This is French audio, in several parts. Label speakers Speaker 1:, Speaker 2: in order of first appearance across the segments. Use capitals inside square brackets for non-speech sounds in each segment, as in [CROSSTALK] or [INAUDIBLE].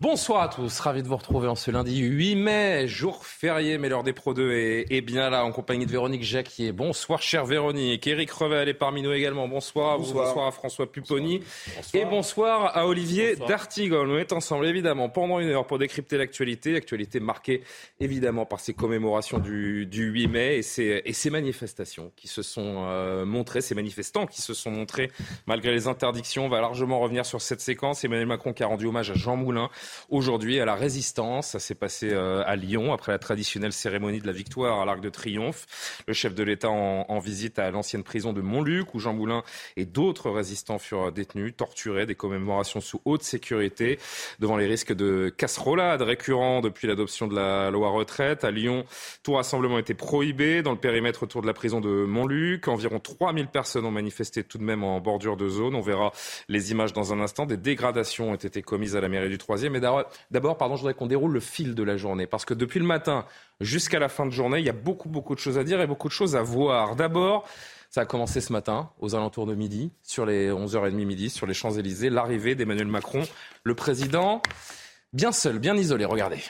Speaker 1: Bonsoir à tous, ravi de vous retrouver en ce lundi 8 mai, jour férié, mais l'heure des Pro 2 est, bien là, en compagnie de Véronique Jacquier. Bonsoir, chère Véronique. Eric Revel est parmi nous également. Bonsoir à vous, bonsoir à François Pupponi. Et bonsoir à Olivier D'Artigol. Nous est ensemble, évidemment, pendant une heure pour décrypter l'actualité. Actualité marquée, évidemment, par ces commémorations du, 8 mai et ces, et ces, manifestations qui se sont euh, montrées, ces manifestants qui se sont montrés malgré les interdictions. On va largement revenir sur cette séquence. Emmanuel Macron qui a rendu hommage à Jean Moulin aujourd'hui à la résistance. Ça s'est passé euh, à Lyon après la traditionnelle cérémonie de la victoire à l'Arc de Triomphe. Le chef de l'État en, visite à l'ancienne prison de Montluc où Jean Moulin et d'autres résistants furent détenus, torturés, des commémorations sous haute sécurité devant les risques de casserolade récurrents depuis l'adoption de la loi retraite. À Lyon, tout rassemblement était prohibé dans le périmètre autour de la prison de Montluc. Environ 3000 personnes ont manifesté tout de même en bordure de zone. On verra les images dans un instant. Des dégradations ont été commises à la mairie du 3e. D'abord, pardon, je voudrais qu'on déroule le fil de la journée, parce que depuis le matin jusqu'à la fin de journée, il y a beaucoup, beaucoup de choses à dire et beaucoup de choses à voir. D'abord, ça a commencé ce matin, aux alentours de midi, sur les 11h30 midi, sur les Champs-Élysées, l'arrivée d'Emmanuel Macron, le président, bien seul, bien isolé, regardez.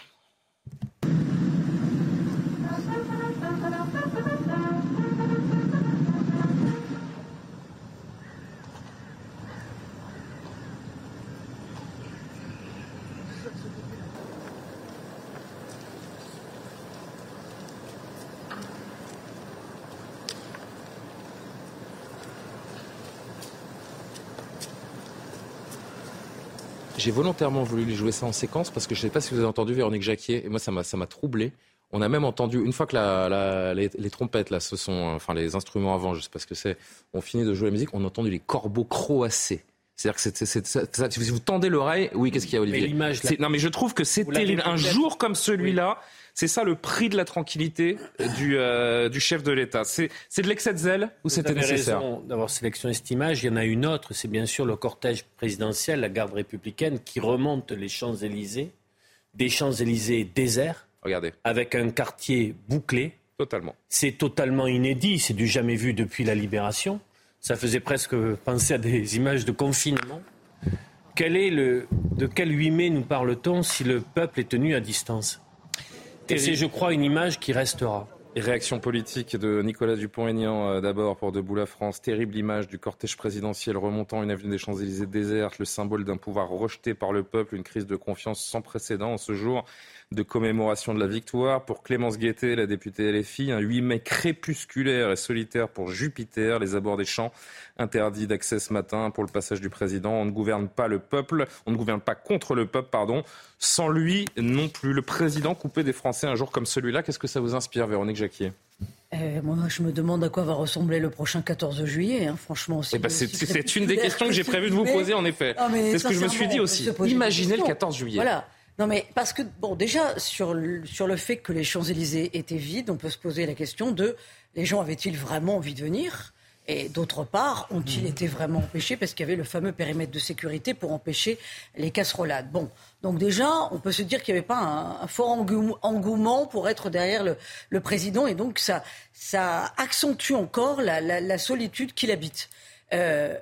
Speaker 1: J'ai volontairement voulu jouer ça en séquence parce que je ne sais pas si vous avez entendu Véronique Jacquier, et moi ça m'a, troublé. On a même entendu, une fois que les, trompettes, là, ce sont, enfin les instruments avant, je ne sais pas ce que c'est, ont fini de jouer la musique, on a entendu les corbeaux croasser. C'est-à-dire que c'est, c'est, si vous tendez l'oreille, oui, qu'est-ce qu'il y a, Olivier mais Non, mais je trouve que c'était un jour comme celui-là. C'est ça le prix de la tranquillité du, euh, du chef de l'État. C'est de l'excès de zèle ou c'était nécessaire
Speaker 2: raison d'avoir sélectionné cette image. Il y en a une autre, c'est bien sûr le cortège présidentiel, la garde républicaine, qui remonte les Champs-Élysées, des Champs-Élysées déserts,
Speaker 1: Regardez.
Speaker 2: avec un quartier bouclé.
Speaker 1: Totalement.
Speaker 2: C'est totalement inédit, c'est du jamais vu depuis la libération. Ça faisait presque penser à des images de confinement. Quel est le, de quel 8 mai nous parle-t-on si le peuple est tenu à distance? Et c'est, je crois, une image qui restera.
Speaker 1: réaction politique de Nicolas Dupont-Aignan euh, d'abord pour Debout la France. Terrible image du cortège présidentiel remontant une avenue des Champs-Élysées déserte, le symbole d'un pouvoir rejeté par le peuple, une crise de confiance sans précédent en ce jour de commémoration de la victoire. Pour Clémence Guettet, la députée LFI, un 8 mai crépusculaire et solitaire pour Jupiter, les abords des champs interdits d'accès ce matin pour le passage du président. On ne gouverne pas le peuple, on ne gouverne pas contre le peuple, pardon. Sans lui non plus. Le président coupé des Français un jour comme celui-là, qu'est-ce que ça vous inspire, Véronique Jacquier?
Speaker 3: Euh, moi, je me demande à quoi va ressembler le prochain 14 juillet, hein, franchement.
Speaker 1: Eh ben, c'est une des [LAUGHS] questions que j'ai prévu de vous poser, en effet. C'est ce que je me suis dit aussi. Imaginez le 14 juillet.
Speaker 3: Voilà. Non, mais parce que, bon, déjà, sur le, sur le fait que les Champs-Élysées étaient vides, on peut se poser la question de les gens avaient-ils vraiment envie de venir? Et d'autre part, ont-ils été vraiment empêchés? Parce qu'il y avait le fameux périmètre de sécurité pour empêcher les casserolades Bon, donc déjà, on peut se dire qu'il n'y avait pas un, fort engouement pour être derrière le, président et donc ça, ça accentue encore la, solitude qu'il habite. Euh,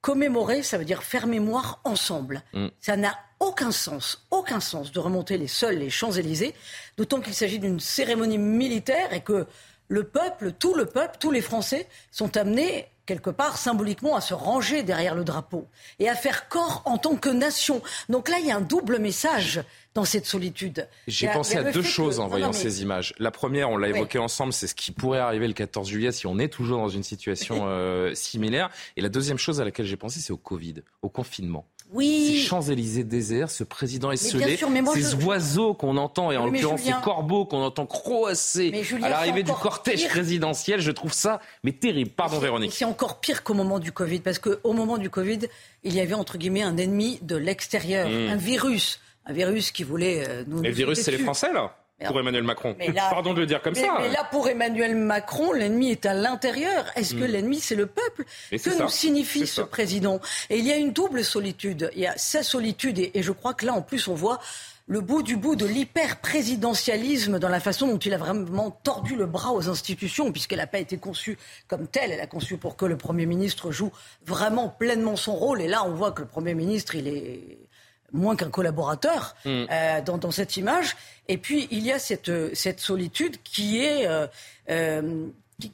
Speaker 3: commémorer, ça veut dire faire mémoire ensemble. Mm. Ça n'a aucun sens, aucun sens de remonter les seuls les Champs-Élysées, d'autant qu'il s'agit d'une cérémonie militaire et que le peuple, tout le peuple, tous les Français sont amenés quelque part symboliquement à se ranger derrière le drapeau et à faire corps en tant que nation. Donc là, il y a un double message dans cette solitude.
Speaker 1: J'ai pensé à deux choses en voyant ces images. La première, on l'a évoqué ensemble, c'est ce qui pourrait arriver le 14 juillet si on est toujours dans une situation [LAUGHS] euh, similaire. Et la deuxième chose à laquelle j'ai pensé, c'est au Covid, au confinement. Oui. Ces Champs-Élysées déserts, ce président esselé, ces oiseaux qu'on entend, et en l'occurrence ces corbeaux qu'on entend croasser à l'arrivée du cortège présidentiel, je trouve ça mais terrible. Pardon Véronique.
Speaker 3: C'est encore pire qu'au moment du Covid, parce qu'au moment du Covid, il y avait entre guillemets un ennemi de l'extérieur, mmh. un virus. Un virus qui voulait euh, nous.
Speaker 1: Et le virus, c'est les Français, là pour Emmanuel Macron. Pardon de le dire comme
Speaker 3: ça. Mais là, pour Emmanuel Macron, l'ennemi est à l'intérieur. Est-ce que hmm. l'ennemi, c'est le peuple Que nous signifie ce président? Et il y a une double solitude. Il y a sa solitude, et, je crois que là, en plus, on voit le bout du bout de l'hyper-présidentialisme dans la façon dont il a vraiment tordu le bras aux institutions, puisqu'elle n'a pas été conçue comme telle. Elle a conçu pour que le Premier ministre joue vraiment pleinement son rôle. Et là, on voit que le Premier ministre, il est moins qu'un collaborateur mm. euh, dans, dans, cette image. Et puis, il y a cette, cette solitude qui est, euh, euh,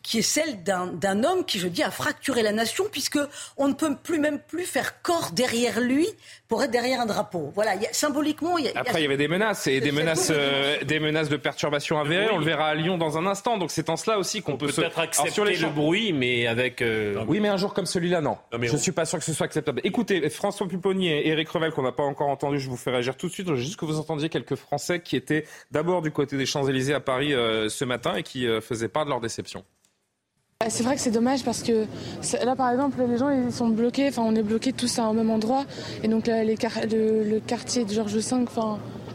Speaker 3: qui est celle d'un homme qui, je dis, a fracturé la nation, puisque on ne peut plus même plus faire corps derrière lui pour être derrière un drapeau. Voilà, y a, symboliquement. Y a,
Speaker 1: Après, il y avait des menaces et des menaces, euh, des menaces de perturbation avérées. On le verra à Lyon dans un instant. Donc c'est en cela aussi qu'on peut,
Speaker 2: peut
Speaker 1: peut-être
Speaker 2: accepter sur les le bruit, mais avec.
Speaker 1: Euh, oui, mais un jour comme celui-là, non. je ne suis pas sûr que ce soit acceptable. Écoutez, François Pupponi et Éric Revel, qu'on n'a pas encore entendu, je vous fais réagir tout de suite. Juste que vous entendiez quelques Français qui étaient d'abord du côté des Champs-Élysées à Paris euh, ce matin et qui faisaient part de leur déception.
Speaker 4: Bah, c'est vrai que c'est dommage parce que là, par exemple, les gens ils sont bloqués, enfin, on est bloqués tous à un même endroit. Et donc, les le, quartier de Georges V,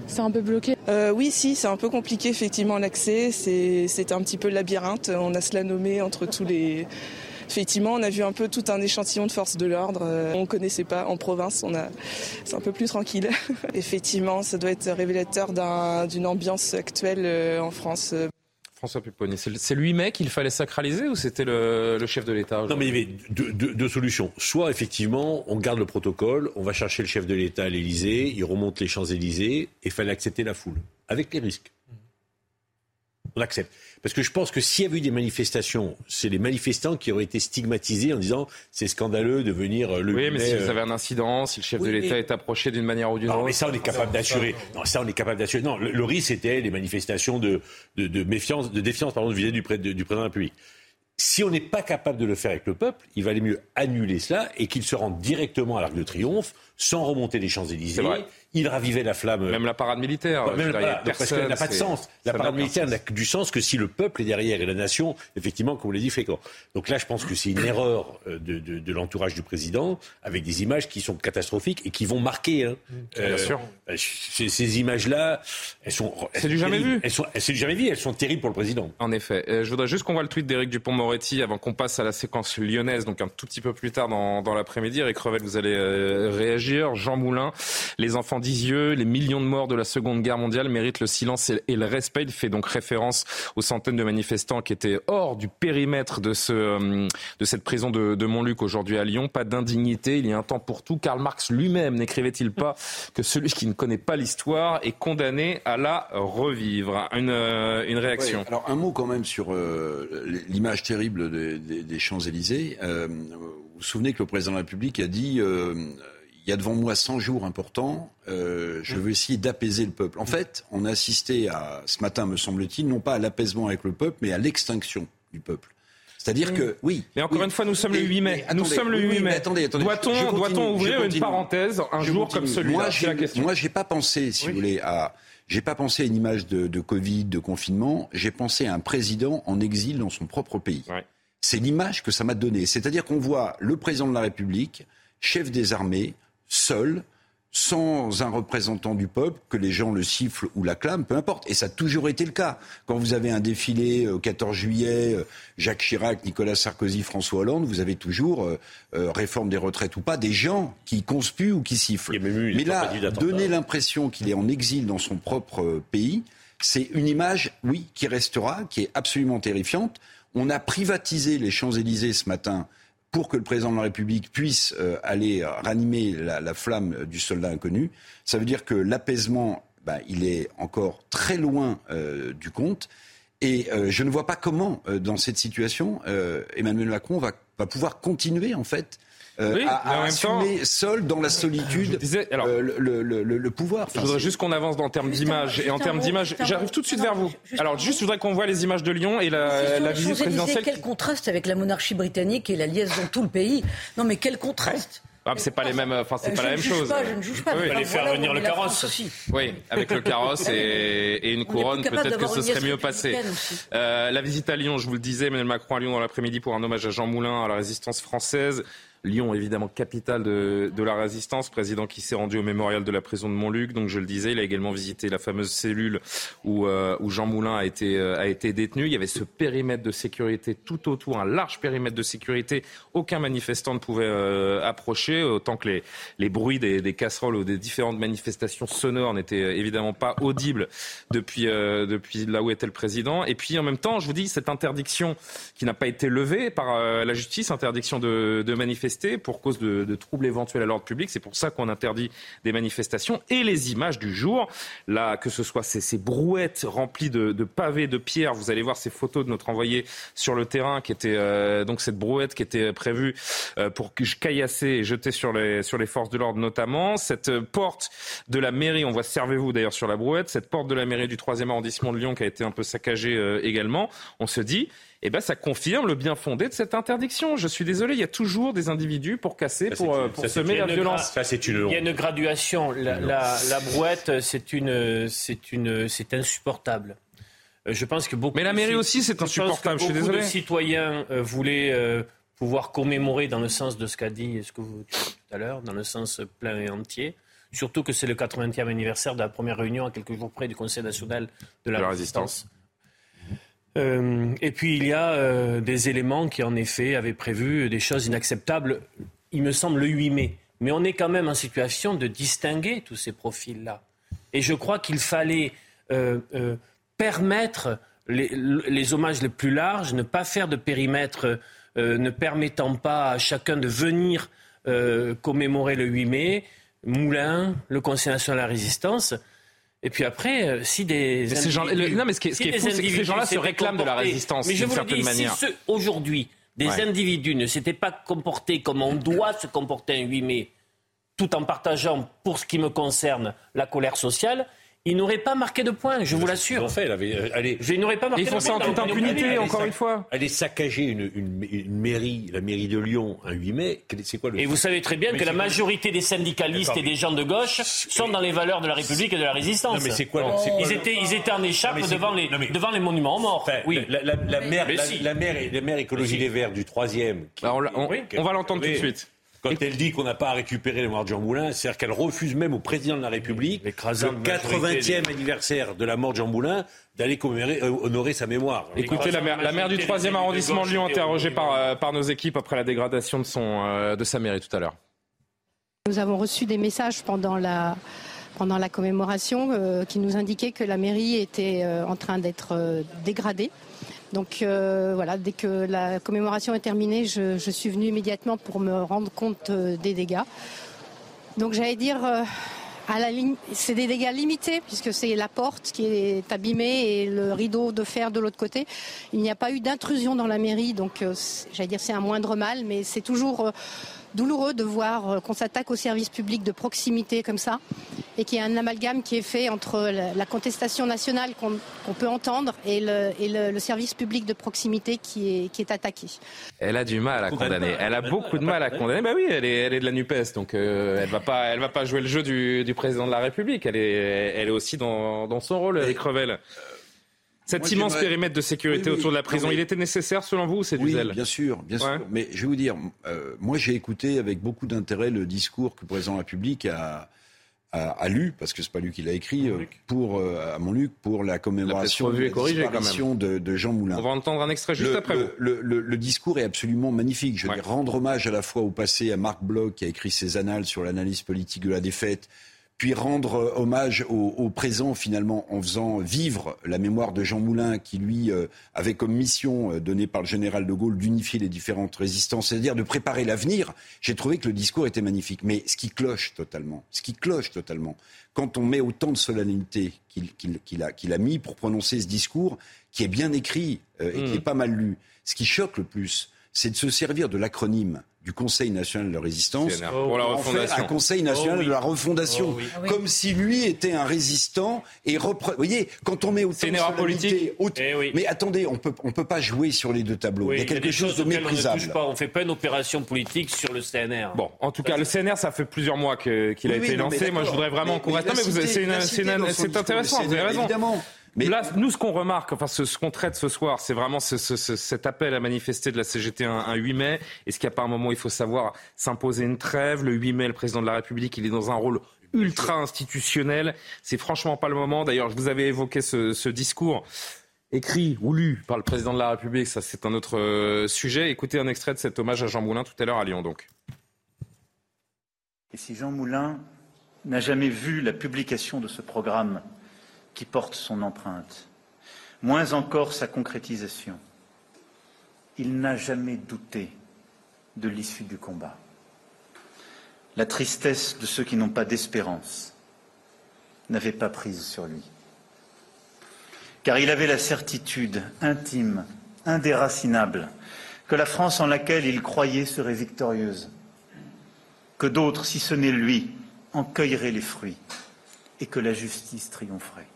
Speaker 4: c'est un peu bloqué.
Speaker 5: Euh, oui, si, c'est un peu compliqué, effectivement, l'accès. C'est un petit peu labyrinthe. On a cela nommé entre tous les. Effectivement, on a vu un peu tout un échantillon de forces de l'ordre. Euh, on ne connaissait pas en province, a, c'est un peu plus tranquille. [LAUGHS] Effectivement, ça doit être révélateur d'une ambiance actuelle euh, en France.
Speaker 1: François Pupponi, c'est le 8 mai qu'il fallait sacraliser ou c'était le, chef de l'État
Speaker 6: Non, mais il y avait deux, solutions. Soit, effectivement, on garde le protocole, on va chercher le chef de l'État à l'Élysée, il remonte les Champs-Élysées, et il fallait accepter la foule, avec les risques. On accepte. Parce que je pense que s'il y avait eu des manifestations, c'est les manifestants qui auraient été stigmatisés en disant c'est scandaleux de venir euh, le.
Speaker 1: Oui, mais si vous euh, avez un incident, si le chef de l'État est approché d'une manière ou d'une autre.
Speaker 6: Non, mais ça, on est capable d'assurer. Non, ça, on est capable d'assurer. Non, le, risque, c'était les manifestations de, de, méfiance, de défiance, pardon, vis-à-vis du, du président de la République. Si on n'est pas capable de le faire avec le peuple, il valait mieux annuler cela et qu'il se rende directement à l'Arc de Triomphe sans remonter les Champs-Élysées il ravivait la flamme.
Speaker 1: Même la parade militaire.
Speaker 6: même la parce qu'elle n'a pas de sens. La parade militaire n'a du sens que si le peuple est derrière et la nation, effectivement, comme vous l'avez dit, fait quoi. Donc là, je pense que c'est une erreur euh, de, de, de l'entourage du président, avec des images qui sont catastrophiques et qui vont marquer. Hein.
Speaker 1: Bien euh, sûr.
Speaker 6: Euh, ces, images-là, elles sont.
Speaker 1: C'est du jamais vu.
Speaker 6: Elles sont, c'est du jamais vu. Elles sont terribles pour le président.
Speaker 1: En effet. je voudrais juste qu'on voit le tweet d'Éric Dupont-Moretti avant qu'on passe à la séquence lyonnaise, donc un tout petit peu plus tard dans, dans l'après-midi. Eric Revel, vous allez réagir. Jean Moulin, les enfants d'Isieux, les millions de morts de la Seconde Guerre mondiale méritent le silence et le respect. Il fait donc référence aux centaines de manifestants qui étaient hors du périmètre de, ce, euh, de cette prison de, de Montluc aujourd'hui à Lyon. Pas d'indignité, il y a un temps pour tout. Karl Marx lui-même n'écrivait-il pas que celui qui ne connaît pas l'histoire est condamné à la revivre? Une, euh, une réaction.
Speaker 7: alors un mot quand même sur euh, l'image terrible des, des Champs-Élysées. vous vous souvenez que le président de la République a dit il y a devant moi 100 jours importants, euh, je veux essayer d'apaiser le peuple. En fait, on a assisté à, ce matin, me semble-t-il, non pas à l'apaisement avec le peuple, mais à l'extinction du peuple. C'est-à-dire que, oui.
Speaker 1: Mais encore une fois, nous sommes le 8 mai. nous sommes le 8 mai. attendez, attendez. Doit-on, ouvrir une parenthèse un jour comme celui-là?
Speaker 7: Moi, j'ai pas pensé, si vous voulez, à, j'ai pas pensé à une image de, de Covid, de confinement. J'ai pensé à un président en exil dans son propre pays. C'est l'image que ça m'a donné. C'est-à-dire qu'on voit le président de la République, chef des armées, seul, sans un représentant du peuple, que les gens le sifflent ou l'acclament, peu importe. Et ça a toujours été le cas. Quand vous avez un défilé au 14 juillet, euh, Jacques Chirac, Nicolas Sarkozy, François Hollande, vous avez toujours, euh, euh, réforme des retraites ou pas, des gens qui conspuent ou qui sifflent. Mais là, donner l'impression qu'il est en exil dans son propre pays, c'est une image, oui, qui restera, qui est absolument terrifiante. On a privatisé les Champs-Élysées ce matin pour que le président de la République puisse euh, aller ranimer la, flamme du soldat inconnu. Ça veut dire que l'apaisement, ben, il est encore très loin euh, du compte. Et euh, je ne vois pas comment, dans cette situation, Emmanuel Macron va, va, pouvoir continuer, en fait, euh, oui, à, assumer seul dans la solitude alors, euh, le, le, le, pouvoir.
Speaker 1: je voudrais juste qu'on avance en termes d'image. Et en termes d'image, j'arrive tout de suite vers vous. Alors juste, je voudrais qu'on voit les images de Lyon et la, la visite présidentielle.
Speaker 3: Quel contraste avec la monarchie britannique et la liaison dans tout le pays. Non mais quel contraste
Speaker 1: Ah, c'est pas les mêmes, enfin c'est pas la même chose.
Speaker 3: Pas, je ne juge pas.
Speaker 2: Oui, aller faire venir le carrosse. Aussi.
Speaker 1: Oui, avec le carrosse et, et une couronne, peut-être que ce serait mieux passé. Euh, la visite à Lyon, je vous le disais, Emmanuel Macron à Lyon dans l'après-midi pour un hommage à Jean Moulin, à la résistance française. Lyon, évidemment, capitale de, la résistance, président qui s'est rendu au mémorial de la prison de Montluc. Donc, je le disais, il a également visité la fameuse cellule où, euh, Jean Moulin a été, euh, a été détenu. Il y avait ce périmètre de sécurité tout autour, un large périmètre de sécurité. Aucun manifestant ne pouvait euh, approcher, autant que les, bruits des, casseroles ou des différentes manifestations sonores n'étaient évidemment pas audibles depuis, là où était le président. Et puis, en même temps, je vous dis, cette interdiction qui n'a pas été levée par la justice, interdiction de manifester, pour cause de, troubles éventuels à l'ordre public. C'est pour ça qu'on interdit des manifestations. Et les images du jour, là, que ce soit ces, brouettes remplies de, pavés, de pierres, vous allez voir ces photos de notre envoyé sur le terrain, qui était euh, donc cette brouette qui était prévue euh, pour caillasser et jeter sur les, sur les forces de l'ordre notamment. Cette porte de la mairie, on voit servez-vous d'ailleurs sur la brouette, cette porte de la mairie du 3e arrondissement de Lyon qui a été un peu saccagée euh, également. On se dit, eh ben, ça confirme le bien fondé de cette interdiction. Je suis désolé, il y a toujours des individus pour casser, pour, euh, pour semer la violence.
Speaker 2: Ça, c'est une... Il y a une graduation. La, la, la brouette, c'est une, c'est une, c'est insupportable. Euh, je pense que beaucoup.
Speaker 1: Mais la mairie aussi, c'est insupportable. Je, suis désolé.
Speaker 2: de citoyens euh, voulaient pouvoir commémorer dans le sens de ce qu'a dit ce que vous tout à l'heure, dans le sens plein et entier. Surtout que c'est le 80e anniversaire de la première réunion à quelques jours près du Conseil national de la, résistance. Euh, et puis il y a euh, des éléments qui en effet avaient prévu des choses inacceptables, il me semble le 8 mai. Mais on est quand même en situation de distinguer tous ces profils-là. Et je crois qu'il fallait euh, permettre les, hommages les plus larges, ne pas faire de périmètre ne permettant pas à chacun de venir commémorer le 8 mai. Moulin, le Conseil national de la résistance, et puis après, euh, si des
Speaker 1: mais ces gens, non, mais ce qui est, ce qui est fou, c'est que ces gens-là se réclament de la résistance
Speaker 2: mais je
Speaker 1: d'une certaine
Speaker 2: dis,
Speaker 1: manière.
Speaker 2: Si aujourd'hui, des individus ne s'étaient pas comportés comme on doit se comporter un 8 mai, tout en partageant, pour ce qui me concerne, la colère sociale, il n'aurait pas marqué de points, je vous l'assure.
Speaker 6: En fait, elle avait, euh, allez,
Speaker 2: je n'aurais pas marqué
Speaker 1: ils font ça en toute impunité, encore une fois.
Speaker 6: Aller saccager une, une, une, mairie, la mairie de Lyon, un 8 mai, c'est quoi le...
Speaker 2: Et vous savez très bien que la majorité des syndicalistes et des gens de gauche sont dans les valeurs de la République et de la résistance. Non,
Speaker 6: mais c'est quoi,
Speaker 2: ils, étaient, ils étaient en écharpe devant, les, devant les monuments aux morts. oui.
Speaker 6: La, la, la, maire, la, maire, écologie des Verts du 3e.
Speaker 1: on, on va l'entendre tout de suite.
Speaker 6: Quand elle dit qu'on n'a pas à récupérer les mémoire de Jean Moulin, c'est-à-dire qu'elle refuse même au président de la République, le 80e anniversaire de la mort de Jean Moulin, d'aller euh, honorer sa mémoire.
Speaker 1: Écoutez, la maire, la maire du 3e arrondissement de Lyon, interrogée par, euh, par nos équipes après la dégradation de, son, euh, de sa mairie tout à l'heure.
Speaker 8: Nous avons reçu des messages pendant la, pendant la commémoration qui nous indiquaient que la mairie était en train d'être dégradée. Donc euh, voilà, dès que la commémoration est terminée, je, suis venue immédiatement pour me rendre compte euh, des dégâts. Donc j'allais dire, euh, c'est des dégâts limités puisque c'est la porte qui est abîmée et le rideau de fer de l'autre côté. Il n'y a pas eu d'intrusion dans la mairie, donc j'allais dire c'est un moindre mal, mais c'est toujours douloureux de voir euh, qu'on s'attaque aux services publics de proximité comme ça et qu'il y a un amalgame qui est fait entre la, contestation nationale qu'on peut entendre et, le, service public de proximité qui est, qui est attaqué.
Speaker 1: Elle a du mal à condamner. Elle a beaucoup de mal à condamner. Bah oui, elle est, elle est de la Nupes, donc euh, elle va pas, elle va pas jouer le jeu du, président de la République. Elle est, elle est aussi dans, son rôle, avec Revel. Cet immense périmètre de sécurité autour de la prison, il était nécessaire selon vous ou c'est du
Speaker 7: oui,
Speaker 1: zèle
Speaker 7: Bien sûr, bien sûr. Mais je vais vous dire, euh, moi j'ai écouté avec beaucoup d'intérêt le discours que le président de la République a, a, lu, parce que c'est pas lui qui l'a écrit, euh, pour euh, à Montluc pour la commémoration de, de, Jean Moulin.
Speaker 1: On va entendre un extrait juste après.
Speaker 7: Le, le, le, discours est absolument magnifique. Je veux dire, rendre hommage à la fois au passé à Marc Bloch qui a écrit ses annales sur l'analyse politique de la défaite puis rendre euh, hommage au, présent finalement en faisant vivre la mémoire de Jean Moulin qui lui euh, avait comme mission euh, donnée par le général de Gaulle d'unifier les différentes résistances, c'est-à-dire de préparer l'avenir. J'ai trouvé que le discours était magnifique, mais ce qui cloche totalement, ce qui cloche totalement, quand on met autant de solennité qu'il a, qu'il a, mis pour prononcer ce discours, qui est bien écrit et qui est mm. pas mal lu, ce qui choque le plus, c'est de se servir de l'acronyme du Conseil national de résistance
Speaker 1: pour la refondation.
Speaker 7: un Conseil national oh de la refondation, oh ah comme si lui était un résistant et repre... Vous voyez, quand on met autant
Speaker 1: de politique.
Speaker 7: Eh mais attendez, on peut on peut pas jouer sur les deux tableaux. il y a quelque chose de méprisable.
Speaker 2: On ne pas, on fait pas une opération politique sur le CNR.
Speaker 1: Bon, en tout cas, le CNR, ça fait plusieurs mois qu'il a été lancé. Moi, je voudrais vraiment qu'on reste. Non, mais c'est intéressant. Vous avez raison. Évidemment. Mais là, nous, ce qu'on remarque, enfin, ce, qu'on traite ce soir, c'est vraiment cet appel à manifester de la CGT un, 8 mai. Est-ce qu'il n'y a pas un moment où il faut savoir s'imposer une trêve? Le 8 mai, le président de la République, il est dans un rôle ultra institutionnel. C'est franchement pas le moment. D'ailleurs, je vous avais évoqué ce, discours écrit ou lu par le président de la République. Ça, c'est un autre euh, sujet. Écoutez un extrait de cet hommage à Jean Moulin tout à l'heure à Lyon, donc.
Speaker 9: Et si Jean Moulin n'a jamais vu la publication de ce programme qui porte son empreinte, moins encore sa concrétisation. Il n'a jamais douté de l'issue du combat. La tristesse de ceux qui n'ont pas d'espérance n'avait pas prise sur lui. Car il avait la certitude intime, indéracinable, que la France en laquelle il croyait serait victorieuse, que d'autres, si ce n'est lui, en cueilleraient les fruits, et que la justice triompherait.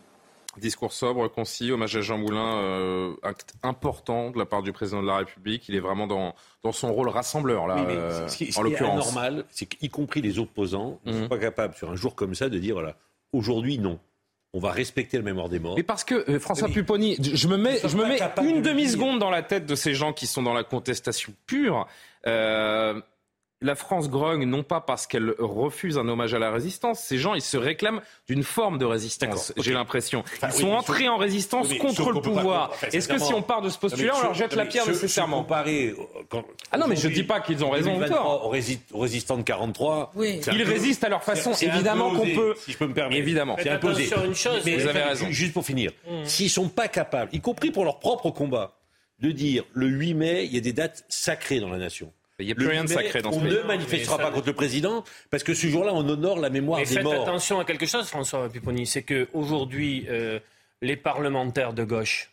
Speaker 1: Discours sobre, concis, hommage à Jean Moulin, euh, acte important de la part du président de la République. Il est vraiment dans, dans son rôle rassembleur, là,
Speaker 6: euh, ce qui, en l'occurrence. Ce normal, c'est qu'y compris les opposants ne sont mhm. pas capables, sur un jour comme ça, de dire voilà, aujourd'hui, non. On va respecter le mémoire des morts.
Speaker 1: Mais parce que euh, François Pupponi, je me mets, je me mets une demi-seconde dans la tête de ces gens qui sont dans la contestation pure la France grogne non pas parce qu'elle refuse un hommage à la résistance. Ces gens, ils se réclament d'une forme de résistance, j'ai l'impression. Ils sont entrés en résistance contre le pouvoir. Est-ce que si on part de ce postulat, on leur jette la pierre nécessairement Ah non, mais je ne dis pas qu'ils ont raison ou tort.
Speaker 6: De 43,
Speaker 1: ils résistent à leur façon. Évidemment qu'on peut.
Speaker 6: Si je peux me permettre.
Speaker 1: Évidemment.
Speaker 6: C'est imposé.
Speaker 1: Une chose, mais vous avez raison.
Speaker 6: Juste pour finir, mmh. s'ils sont pas capables, y compris pour leur propre combat, de dire le 8 mai, il y a des dates sacrées dans la nation.
Speaker 1: Il n'y a plus rien de sacré dans ce
Speaker 6: pays. On ne manifestera pas contre le président parce que ce jour-là, on honore la mémoire des morts.
Speaker 2: Faites attention à quelque chose, François Pupponi, c'est qu'aujourd'hui, euh, les parlementaires de gauche,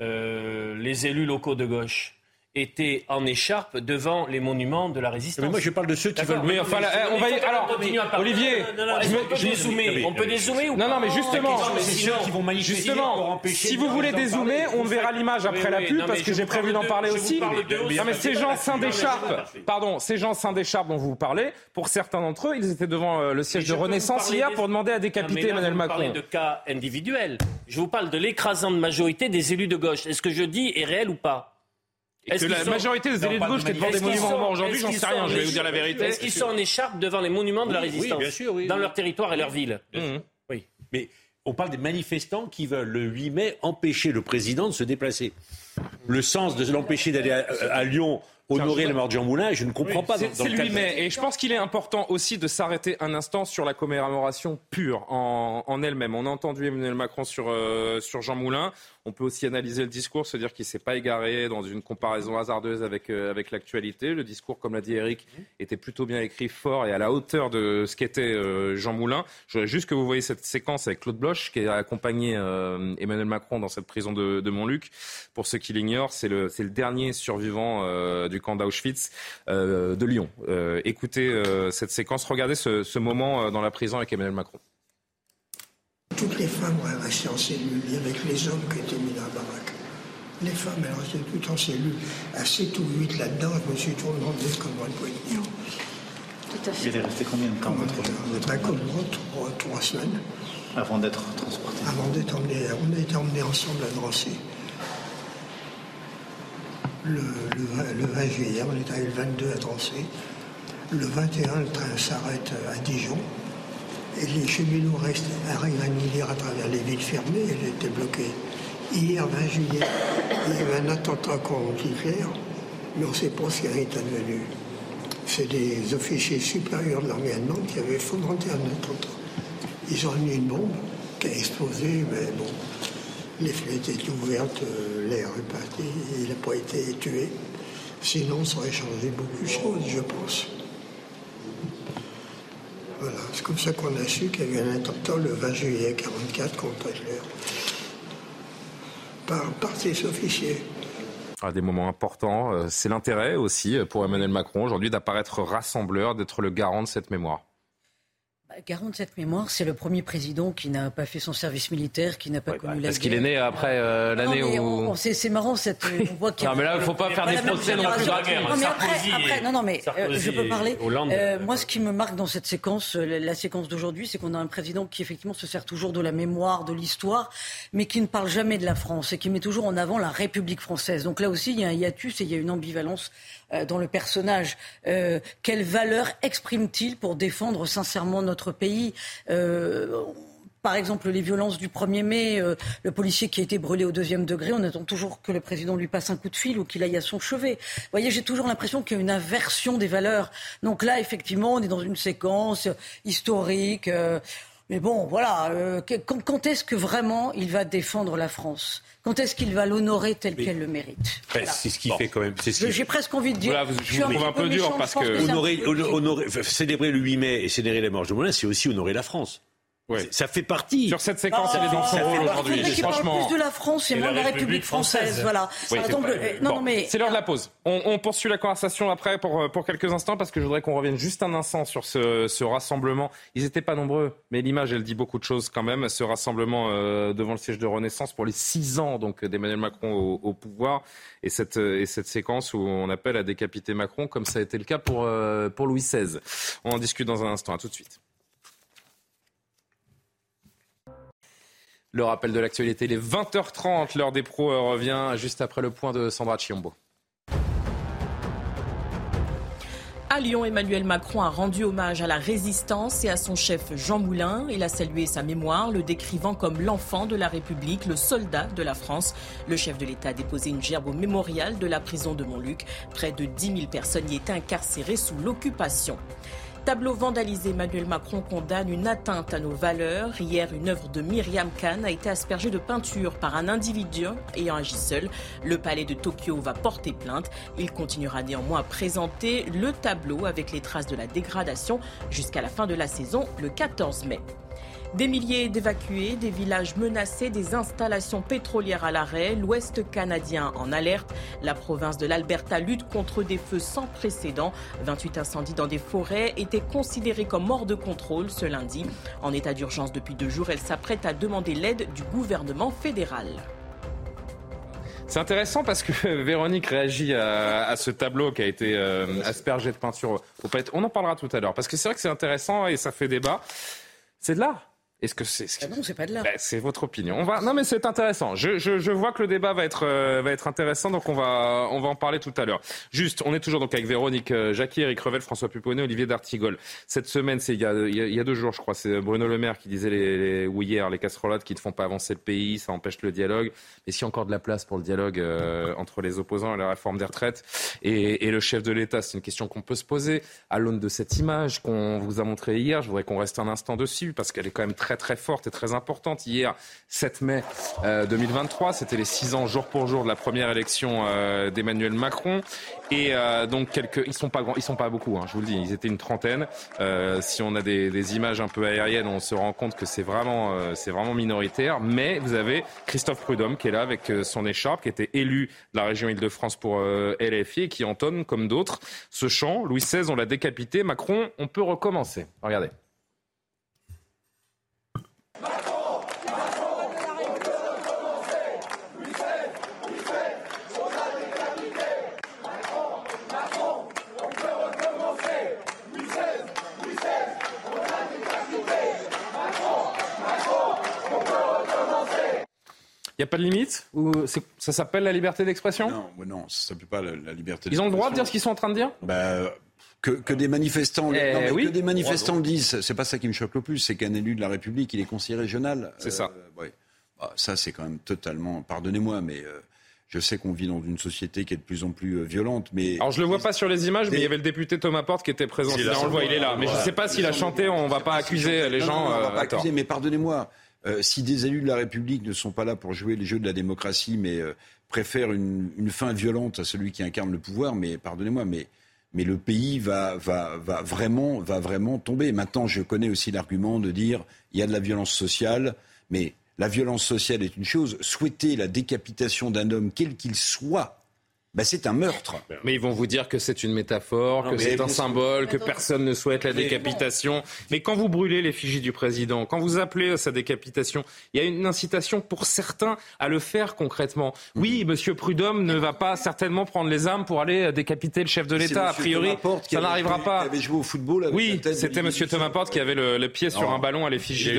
Speaker 2: euh, les élus locaux de gauche, étaient en écharpe devant les monuments de la résistance.
Speaker 6: Mais moi, je parle de ceux qui veulent.
Speaker 1: Mais enfin, on va y... alors, Olivier,
Speaker 2: je. On peut dézoomer ou
Speaker 1: Non, non, mais justement,
Speaker 6: c'est ceux qui vont manifester
Speaker 1: justement,
Speaker 6: pour empêcher.
Speaker 1: Si vous voulez dézoomer, on verra l'image après la pub parce que j'ai prévu d'en parler aussi. Non, mais ces gens saint d'écharpe, pardon, ces gens saint d'écharpe dont vous parlez, pour certains d'entre eux, ils étaient devant euh, le siège de Renaissance hier pour demander à décapiter Emmanuel Macron.
Speaker 2: Je de cas individuels. Je vous parle de l'écrasante majorité des élus de gauche. Est-ce que je dis est réel ou pas
Speaker 1: est-ce que la majorité des élus de gauche qui est devant des monuments morts aujourd'hui, j'en sais rien, je vais vous dire la vérité.
Speaker 2: Est-ce qu'ils sont en écharpe devant les monuments de la résistance
Speaker 6: oui, bien sûr, oui,
Speaker 2: Dans leur territoire et leur ville
Speaker 6: Oui. Mais on parle des manifestants qui veulent le 8 mai empêcher le président de se déplacer. Le sens de l'empêcher d'aller à, Lyon honorer la mort de Jean Moulin, je ne comprends pas.
Speaker 1: C'est lui, mais et je pense qu'il est important aussi de s'arrêter un instant sur la commémoration pure en, elle-même. On a entendu Emmanuel Macron sur, euh, sur Jean Moulin. On peut aussi analyser le discours, se dire qu'il ne s'est pas égaré dans une comparaison hasardeuse avec, euh, avec l'actualité. Le discours, comme l'a dit Eric, était plutôt bien écrit, fort et à la hauteur de ce qu'était euh, Jean Moulin. Je voudrais juste que vous voyez cette séquence avec Claude Bloch, qui a accompagné euh, Emmanuel Macron dans cette prison de, de Montluc. Pour ceux qui l'ignorent, c'est le, le dernier survivant du camp d'Auschwitz de Lyon. écoutez cette séquence, regardez ce, ce moment dans la prison avec Emmanuel Macron.
Speaker 10: Toutes les femmes restaient en cellule, avec les hommes qui étaient mis dans la baraque. Les femmes, elles restaient toutes en cellule. À 7 ou 8 là-dedans, je me suis toujours demandé comment elles pouvaient tenir.
Speaker 9: Tout à fait. Il est resté combien de temps votre
Speaker 10: ben, Comme moi, trois, trois, semaines.
Speaker 9: Avant d'être transporté
Speaker 10: Avant d'être emmené. On a été emmenés ensemble à Drancy. Le, le, 20 juillet, on est arrivé le 22 à Drancy. Le 21, le train s'arrête à Dijon. Les cheminots restent, arrivent à nous dire à travers les villes fermées, elles étaient bloquées. Hier, 20 juillet, il y avait un attentat contre Hitler, mais on ne sait pas ce qui est advenu. C'est des officiers supérieurs de l'armée allemande qui avaient fomenté un attentat. Ils ont mis une bombe qui a explosé, mais bon, les fenêtres étaient ouvertes, euh, l'air est parti, il n'a pas été tué. Sinon, ça aurait changé beaucoup de choses, je pense. Voilà, c'est comme ça qu'on a su qu'il y avait un attentat le 20 juillet 1944 contre Hitler par, par ces officiers.
Speaker 1: À des moments importants. C'est l'intérêt aussi pour Emmanuel Macron aujourd'hui d'apparaître rassembleur, d'être le garant de cette mémoire.
Speaker 3: Garant de cette mémoire, c'est le premier président qui n'a pas fait son service militaire, qui n'a pas connu bah, la
Speaker 1: Parce qu'il est né après euh, l'année où.
Speaker 3: C'est marrant, cette,
Speaker 1: on voit [LAUGHS] qu'il Non, mais là, il ne faut pas faire des procès non plus de la guerre.
Speaker 3: Non, mais après, après, non, non, mais euh, je peux parler. Euh, moi, ce qui me marque dans cette séquence, la séquence d'aujourd'hui, c'est qu'on a un président qui, effectivement, se sert toujours de la mémoire, de l'histoire, mais qui ne parle jamais de la France et qui met toujours en avant la République française. Donc là aussi, il y a un hiatus et il y a une ambivalence euh, dans le personnage. Euh, quelle valeur exprime-t-il pour défendre sincèrement notre pays euh, par exemple, les violences du 1er mai, le policier qui a été brûlé au deuxième degré, on attend toujours que le président lui passe un coup de fil ou qu'il aille à son chevet. Vous voyez, j'ai toujours l'impression qu'il y a une inversion des valeurs. Donc là, effectivement, on est dans une séquence historique. Mais bon, voilà. quand est-ce que vraiment il va défendre la France? Quand est-ce qu'il va l'honorer tel qu'elle le mérite?
Speaker 6: C'est ce qui fait quand même.
Speaker 3: J'ai presque envie de dire.
Speaker 1: Voilà, je, suis un, un peu, dur parce que.
Speaker 6: Honorer, honorer, célébrer le 8 mai et célébrer la mort de Moulin, c'est aussi honorer la France. Ça fait partie.
Speaker 1: Sur cette séquence, elle est dans son rôle aujourd'hui.
Speaker 3: Franchement. plus de la France et moins de la République française. Voilà.
Speaker 1: C'est l'heure de la pause. On, poursuit la conversation après pour, pour quelques instants parce que je voudrais qu'on revienne juste un instant sur ce, ce rassemblement. Ils n'étaient pas nombreux, mais l'image, elle dit beaucoup de choses quand même. Ce rassemblement euh, devant le siège de Renaissance pour les six ans donc d'Emmanuel Macron au, au, pouvoir et cette, et cette séquence où on appelle à décapiter Macron comme ça a été le cas pour, euh, pour Louis XVI. On en discute dans un instant. À tout de suite. Le rappel de l'actualité, les 20h30, l'heure des pros euh, revient juste après le point de Sandra Chiombo.
Speaker 11: À Lyon, Emmanuel Macron a rendu hommage à la résistance et à son chef Jean Moulin. Il a salué sa mémoire, le décrivant comme l'enfant de la République, le soldat de la France. Le chef de l'État a déposé une gerbe au mémorial de la prison de Montluc. Près de 10 000 personnes y étaient incarcérées sous l'occupation. Tableau vandalisé, Emmanuel Macron condamne une atteinte à nos valeurs. Hier, une œuvre de Myriam Khan a été aspergée de peinture par un individu ayant agi seul. Le palais de Tokyo va porter plainte. Il continuera néanmoins à présenter le tableau avec les traces de la dégradation jusqu'à la fin de la saison, le 14 mai. Des milliers d'évacués, des villages menacés, des installations pétrolières à l'arrêt, l'Ouest canadien en alerte. La province de l'Alberta lutte contre des feux sans précédent. 28 incendies dans des forêts étaient considérés comme hors de contrôle ce lundi. En état d'urgence depuis deux jours, elle s'apprête à demander l'aide du gouvernement fédéral.
Speaker 1: C'est intéressant parce que [LAUGHS] Véronique réagit à, ce tableau qui a été euh, aspergé de peinture On en parlera tout à l'heure parce que c'est vrai que c'est intéressant et ça fait débat. C'est de l'art. Est-ce que c'est
Speaker 3: ah non, c'est pas de là.
Speaker 1: Ben, c'est votre opinion. On va non mais c'est intéressant. Je, je, je, vois que le débat va être euh, va être intéressant donc on va on va en parler tout à l'heure. Juste, on est toujours donc avec Véronique euh, Jacquier, Eric Revel, François Puponnet, Olivier D'Artigol. Cette semaine, c'est il y a il y a deux jours je crois, c'est Bruno Le Maire qui disait les, les ou hier les casserolades qui ne font pas avancer le pays, ça empêche le dialogue. Et s'il y a encore de la place pour le dialogue euh, entre les opposants et la réforme des retraites et, et le chef de l'État, c'est une question qu'on peut se poser à l'aune de cette image qu'on vous a montrée hier. Je voudrais qu'on reste un instant dessus parce qu'elle est quand même très très forte et très importante. Hier, 7 mai 2023, euh, c'était les 6 ans jour pour jour de la première élection euh, d'Emmanuel Macron. Et euh, donc quelques, ils sont pas grands, ils sont pas beaucoup. Hein, je vous le dis, ils étaient une trentaine. si on a des, des, images un peu aériennes, on se rend compte que c'est vraiment, c'est vraiment minoritaire. Mais vous avez Christophe Prudhomme qui est là avec son écharpe, qui était élu de la région Île-de-France pour LFI et qui entonne comme d'autres ce chant. Louis XVI, on l'a décapité. Macron, on peut recommencer. Regardez. Il n'y a pas de limite Ou ça s'appelle la liberté d'expression
Speaker 7: Non, non, ça s'appelle pas la, liberté
Speaker 1: Ils ont le droit de dire ce qu'ils sont en train de dire
Speaker 7: bah, que, des manifestants, eh que des manifestants le disent, c'est pas ça qui me choque le plus, c'est qu'un élu de la République, il est conseiller régional.
Speaker 1: C'est ça.
Speaker 7: Euh, bah, ça, c'est quand même totalement. Pardonnez-moi, mais euh, je sais qu'on vit dans une société qui est de plus en plus euh, violente, mais...
Speaker 1: Alors je le vois pas sur les images, mais il y avait le député Thomas Porte qui était présent. on le voit, il est là. Mais je ne sais pas s'il a chanté, on va pas accuser les gens.
Speaker 7: on va pas accuser, mais pardonnez-moi. Euh, si des élus de la République ne sont pas là pour jouer les jeux de la démocratie, mais euh, préfèrent une, fin violente à celui qui incarne le pouvoir, mais pardonnez-moi, mais, le pays va, vraiment, va vraiment tomber. Maintenant, je connais aussi l'argument de dire il y a de la violence sociale, mais la violence sociale est une chose. Souhaiter la décapitation d'un homme, quel qu'il soit, bah, c'est un meurtre.
Speaker 1: Mais ils vont vous dire que c'est une métaphore, que c'est un symbole, que personne ne souhaite la décapitation. Mais quand vous brûlez l'effigie du président, quand vous appelez à sa décapitation, il y a une incitation pour certains à le faire concrètement. Oui, Monsieur Prudhomme ne va pas certainement prendre les armes pour aller décapiter le chef de l'État. A priori, ça n'arrivera pas.
Speaker 7: Qui avait joué au football
Speaker 1: oui, c'était Monsieur Thomas Porte qui avait le, pied sur un ballon à l'effigie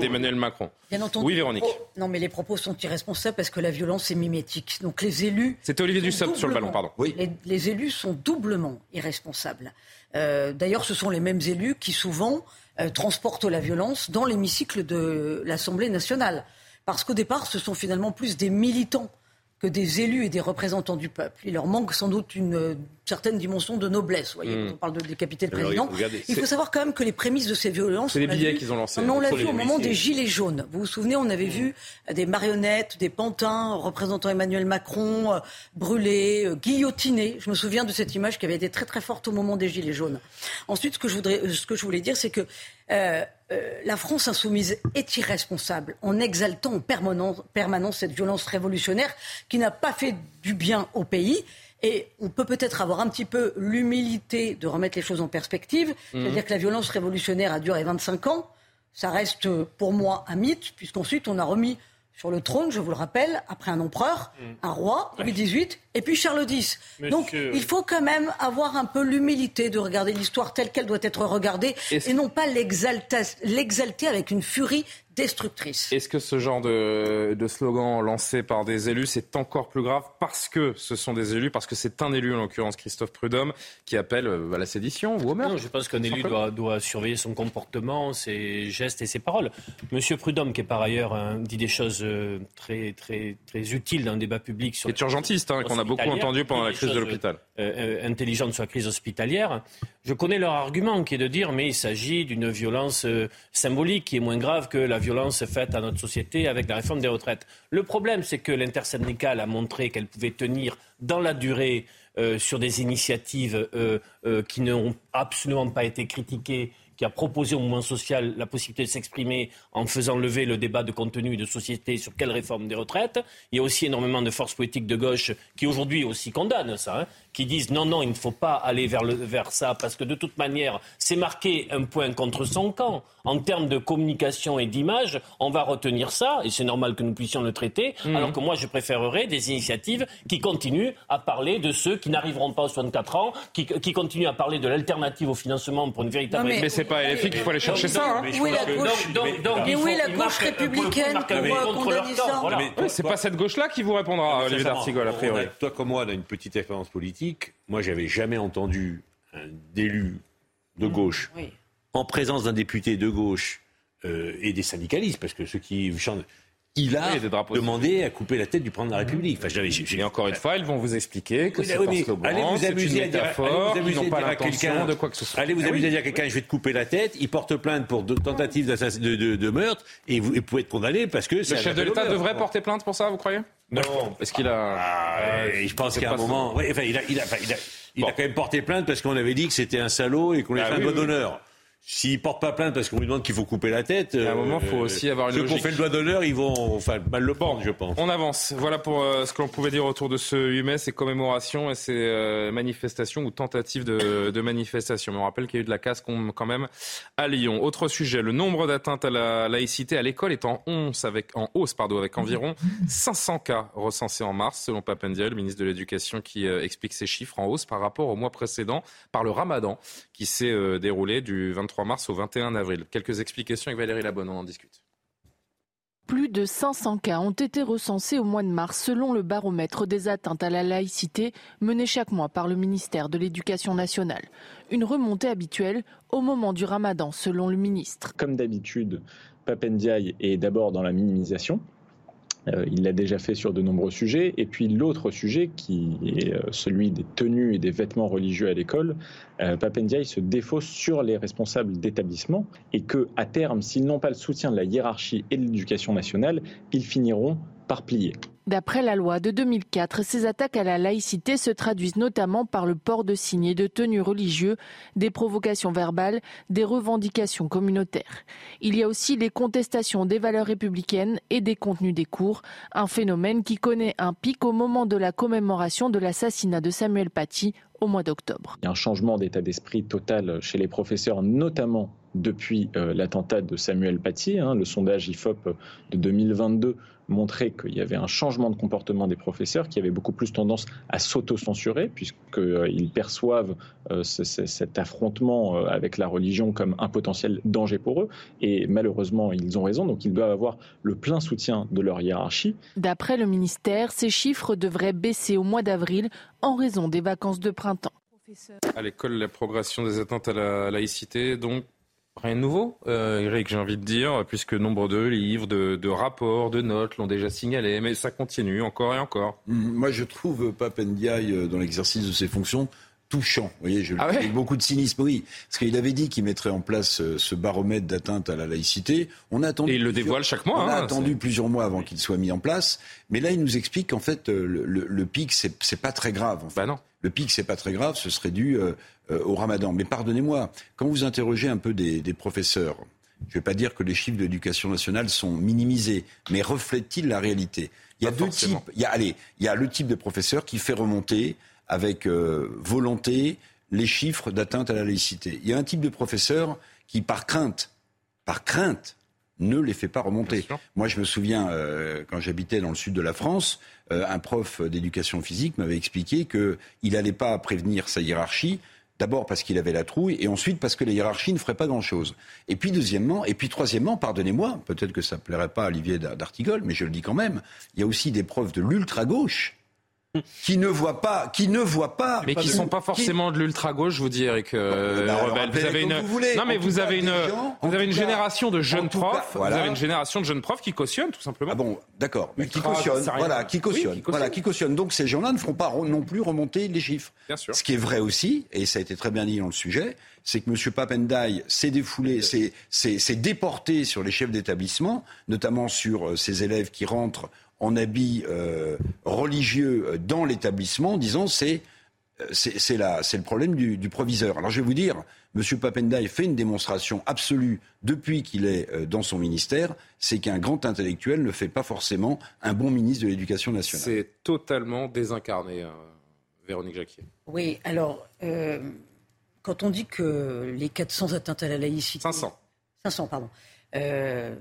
Speaker 1: d'Emmanuel Macron.
Speaker 3: Bien entendu.
Speaker 1: Oui, Véronique.
Speaker 3: non, mais les propos sont irresponsables parce que la violence est mimétique. Donc les élus.
Speaker 1: C'était Olivier Dussopt sur le ballon, pardon.
Speaker 3: Oui. Les, élus sont doublement irresponsables. Euh, d'ailleurs, ce sont les mêmes élus qui souvent euh, transportent la violence dans l'hémicycle de l'Assemblée nationale. Parce qu'au départ, ce sont finalement plus des militants que des élus et des représentants du peuple. Il leur manque sans doute une euh, certaine dimension de noblesse. Voyez, hmm. quand on parle de décapiter le président. il faut savoir quand même que les prémices de ces violences.
Speaker 1: C'est les billets qu'ils ont lancés.
Speaker 3: On l'a vu au moment des Gilets jaunes. Vous vous souvenez, on avait vu des marionnettes, des pantins représentant Emmanuel Macron, euh, brûlés, euh, guillotinés. Je me souviens de cette image qui avait été très très forte au moment des Gilets jaunes. Ensuite, ce que je, voudrais, ce que je voulais dire, c'est que euh, euh, la France insoumise est irresponsable en exaltant en permanence, cette violence révolutionnaire qui n'a pas fait du bien au pays. Et on peut peut-être avoir un petit peu l'humilité de remettre les choses en perspective. Mhm. C'est-à-dire que la violence révolutionnaire a duré 25 ans. Ça reste pour moi un mythe, puisqu'ensuite on a remis sur le trône, je vous le rappelle, après un empereur, mm. un roi, Louis XVIII, et puis Charles X. Donc il faut quand même avoir un peu l'humilité de regarder l'histoire telle qu'elle doit être regardée, et non pas l'exalter avec une furie destructrice.
Speaker 1: Est-ce que ce genre de, slogan lancé par des élus, c'est encore plus grave parce que ce sont des élus, parce que c'est un élu, en l'occurrence Christophe Prudhomme, qui appelle euh, à la sédition ou au meurtre
Speaker 2: Non, je pense qu'un élu doit, surveiller son comportement, ses gestes et ses paroles. Monsieur Prudhomme, qui est par ailleurs hein, dit des choses euh, très, très, très utiles dans le débat public sur...
Speaker 1: Qui est urgentiste, hein, qu'on a beaucoup entendu pendant la crise de l'hôpital.
Speaker 2: Euh, intelligente sur la crise hospitalière. Je connais leur argument qui est de dire mais il s'agit d'une violence symbolique qui est moins grave que la violence faite à notre société avec la réforme des retraites. Le problème, c'est que l'intersyndicale a montré qu'elle pouvait tenir dans la durée euh, sur des initiatives euh, euh, qui n'ont absolument pas été critiquées qui a proposé au mouvement social la possibilité de s'exprimer en faisant lever le débat de contenu de société sur quelle réforme des retraites. Il y a aussi énormément de forces politiques de gauche qui aujourd'hui aussi condamnent ça, hein, qui disent non, non, il ne faut pas aller vers, le, vers ça, parce que de toute manière, c'est marqué un point contre son camp. En termes de communication et d'image, on va retenir ça, et c'est normal que nous puissions le traiter, mhm. alors que moi, je préférerais des initiatives qui continuent à parler de ceux qui n'arriveront pas aux 64 ans, qui, qui continuent à parler de l'alternative au financement pour une véritable...
Speaker 1: mais, mais pas LFI qu'il faut aller chercher ça.
Speaker 3: Hein. Oui, la gauche, donc, oui, la gauche républicaine condamner ça
Speaker 1: C'est pas cette gauche-là qui vous répondra, Olivier D'Artigol, a priori.
Speaker 6: Toi comme moi, on a une petite expérience politique moi, j'avais jamais entendu un élu de mmh, gauche en présence d'un député de gauche euh, et des syndicalistes, parce que ceux qui chantent. Il a demandé à couper la tête du président de la République.
Speaker 1: Enfin, et encore une fois, ils vont vous expliquer que c'est slogan, allez vous amuser à dire, allez vous
Speaker 6: pas à quelqu'un de quoi que ce soit. Allez vous ah amuser à dire à quelqu'un je vais te couper la tête. Il porte plainte pour de, tentative de, de, de, meurtre et vous, pouvez être condamné parce que
Speaker 1: le chef de l'État devrait porter plainte pour ça, vous croyez?
Speaker 6: Non.
Speaker 1: Est-ce qu'il a.
Speaker 6: Ah, je pense qu'à un moment. il a, il a, il a, il a quand même porté plainte parce qu'on avait dit que c'était un salaud et qu'on lui ah fait un doigt d'honneur. S'ils portent pas plainte parce qu'on lui demande qu'il faut couper la tête,
Speaker 1: à un moment, il faut euh, aussi avoir une
Speaker 6: ceux qui ont fait le doigt d'honneur, ils vont enfin, mal le prendre, je pense.
Speaker 1: On avance. Voilà pour euh, ce que l'on pouvait dire autour de ce 8 mai, ces commémorations et ces euh, manifestations ou tentatives de, de manifestations. Mais on rappelle qu'il y a eu de la casse quand même à Lyon. Autre sujet, le nombre d'atteintes à la laïcité à l'école est en, hausse avec, en hausse pardon, avec environ 500 cas recensés en mars, selon Papendia, le ministre de l'Éducation, qui explique ces chiffres en hausse par rapport au mois précédent, par le ramadan qui s'est déroulé du 23 3 mars au 21 avril. Quelques explications avec Valérie Labonne, on en discute.
Speaker 12: Plus de 500 cas ont été recensés au mois de mars selon le baromètre des atteintes à la laïcité mené chaque mois par le ministère de l'Éducation nationale. Une remontée habituelle au moment du ramadan selon le ministre.
Speaker 13: Comme d'habitude, Papendiaï est d'abord dans la minimisation. Euh, il l'a déjà fait sur de nombreux sujets. Et puis l'autre sujet, qui est euh, celui des tenues et des vêtements religieux à l'école, euh, Papendiaï se défausse sur les responsables d'établissement et que, à terme, s'ils n'ont pas le soutien de la hiérarchie et de l'éducation nationale, ils finiront
Speaker 12: D'après la loi de 2004, ces attaques à la laïcité se traduisent notamment par le port de signes et de tenues religieux, des provocations verbales, des revendications communautaires. Il y a aussi les contestations des valeurs républicaines et des contenus des cours, un phénomène qui connaît un pic au moment de la commémoration de l'assassinat de Samuel Paty au mois d'octobre.
Speaker 13: Il y a un changement d'état d'esprit total chez les professeurs, notamment depuis euh, l'attentat de Samuel Paty. Hein, le sondage IFOP de 2022 montrait qu'il y avait un changement de comportement des professeurs qui avaient beaucoup plus tendance à s'auto-censurer puisqu'ils perçoivent euh, cet affrontement euh, avec la religion comme un potentiel danger pour eux. Et malheureusement, ils ont raison, donc ils doivent avoir le plein soutien de leur hiérarchie.
Speaker 12: D'après le ministère, ces chiffres devraient baisser au mois d'avril en raison des vacances de printemps.
Speaker 1: À l'école, la progression des atteintes à la laïcité, donc Rien de nouveau, euh, Eric, j'ai envie de dire, puisque nombre de livres, de, rapports, de notes l'ont déjà signalé, mais ça continue encore et encore.
Speaker 7: Moi, je trouve Pape Ndiaye, euh, dans l'exercice de ses fonctions, touchant. Vous voyez, je ah beaucoup de cynisme, oui. Parce qu'il avait dit qu'il mettrait en place euh, ce baromètre d'atteinte à la laïcité. On a attendu.
Speaker 1: Et il le dévoile chaque mois.
Speaker 7: On a hein, attendu plusieurs mois avant qu'il soit mis en place. Mais là, il nous explique qu'en fait, le, le, pic, c'est pas très grave.
Speaker 1: Bah non.
Speaker 7: Le pic, c'est pas très grave. Ce serait dû euh, au ramadan. Mais pardonnez-moi, quand vous interrogez un peu des, professeurs, je ne vais pas dire que les chiffres de l'éducation nationale sont minimisés, mais reflètent-ils la réalité? Il y a deux types. Il y a, allez, il y a le type de professeur qui fait remonter avec euh, volonté les chiffres d'atteinte à la laïcité. Il y a un type de professeur qui, par crainte, par crainte, ne les fait pas remonter. Moi, je me souviens, euh, quand j'habitais dans le sud de la France, un prof d'éducation physique m'avait expliqué qu'il n'allait pas prévenir sa hiérarchie D'abord parce qu'il avait la trouille, et ensuite parce que la hiérarchie ne ferait pas grand-chose. Et puis deuxièmement, et puis troisièmement, pardonnez-moi, peut-être que ça ne plairait pas à Olivier d'Artigol, mais je le dis quand même, il y a aussi des preuves de l'ultra-gauche qui ne voient pas, qui ne voient pas,
Speaker 1: mais qui ne sont pas forcément de l'ultra gauche, je vous dis, Eric euh, bah, Vous avez une, non mais vous avez une, vous avez une génération de jeunes profs, vous avez une génération de jeunes profs qui cautionnent tout simplement.
Speaker 7: Ah bon, d'accord, qui cautionnent, voilà, qui cautionnent, voilà, qui cautionnent. Donc ces gens-là ne feront pas non plus remonter les chiffres.
Speaker 1: Bien sûr.
Speaker 7: Ce qui est vrai aussi, et ça a été très bien dit dans le sujet, c'est que M. Papendai s'est défoulé, s'est déporté sur les chefs d'établissement, notamment sur euh, ces élèves qui rentrent en habit euh, religieux euh, dans l'établissement, disant c'est euh, c'est le problème du, proviseur. Alors je vais vous dire, M. Papendai fait une démonstration absolue depuis qu'il est dans son ministère, c'est qu'un grand intellectuel ne fait pas forcément un bon ministre de l'Éducation nationale.
Speaker 1: C'est totalement désincarné, Véronique Jacquier.
Speaker 3: Oui, alors, quand on dit que les 400 atteintes à la laïcité...
Speaker 1: 500.
Speaker 3: 500, pardon.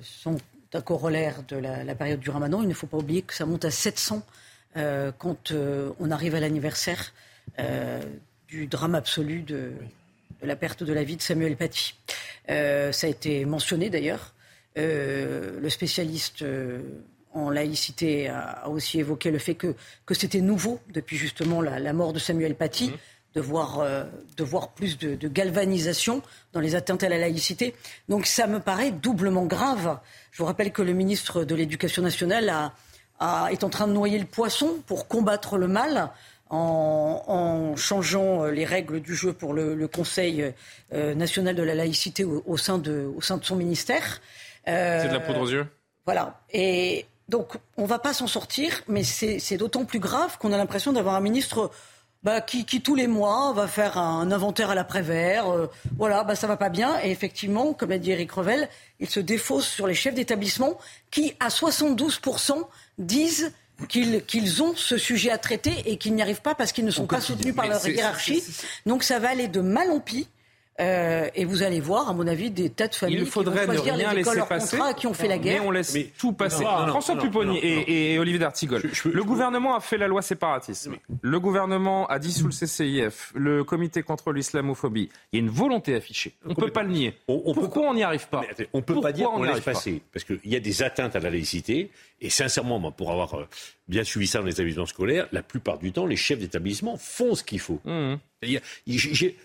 Speaker 3: sont un corollaire de la, période du ramadan. Il ne faut pas oublier que ça monte à 700 euh, quand euh, on arrive à l'anniversaire euh, du drame absolu de, la perte de la vie de Samuel Paty. ça a été mentionné d'ailleurs. le spécialiste en laïcité a, aussi évoqué le fait que, c'était nouveau depuis justement la, mort de Samuel Paty. Mmh de voir, euh, de voir plus de, galvanisation dans les atteintes à la laïcité. Donc ça me paraît doublement grave. Je vous rappelle que le ministre de l'Éducation nationale a, est en train de noyer le poisson pour combattre le mal en, changeant euh, les règles du jeu pour le, Conseil euh, national de la laïcité au, sein, de, au sein de son ministère.
Speaker 1: c'est de la poudre aux yeux?
Speaker 3: Voilà. Et donc on ne va pas s'en sortir, mais c'est d'autant plus grave qu'on a l'impression d'avoir un ministre bah, qui, qui, tous les mois va faire un inventaire à l'après-vert. Euh, voilà, bah, ça va pas bien. Et effectivement, comme l'a dit Eric Revel, il se défausse sur les chefs d'établissement qui, à 72%, disent qu'ils qu'ils ont ce sujet à traiter et qu'ils n'y arrivent pas parce qu'ils ne sont pas soutenus par leur hiérarchie. Donc ça va aller de mal en pis. Euh, et vous allez voir, à mon avis, des tas de familles
Speaker 1: Il faudrait
Speaker 3: qui vont
Speaker 1: choisir ne rien laisser passer,
Speaker 3: qui ont fait la guerre.
Speaker 1: Mais on laisse tout passer. François Pupponi et, Olivier D'Artigol. Le gouvernement a fait la loi séparatisme. Le gouvernement a dissous le CCIF, le comité contre l'islamophobie. Il y a une volonté affichée. On ne peut pas le nier. Pourquoi on n'y arrive pas
Speaker 6: On ne peut pas dire qu'on laisse passer? Parce qu'il y a des atteintes à la laïcité. Et sincèrement, moi, pour avoir euh, bien suivi ça dans les établissements scolaires, la plupart du temps, les chefs d'établissement font ce qu'il faut. Mmh.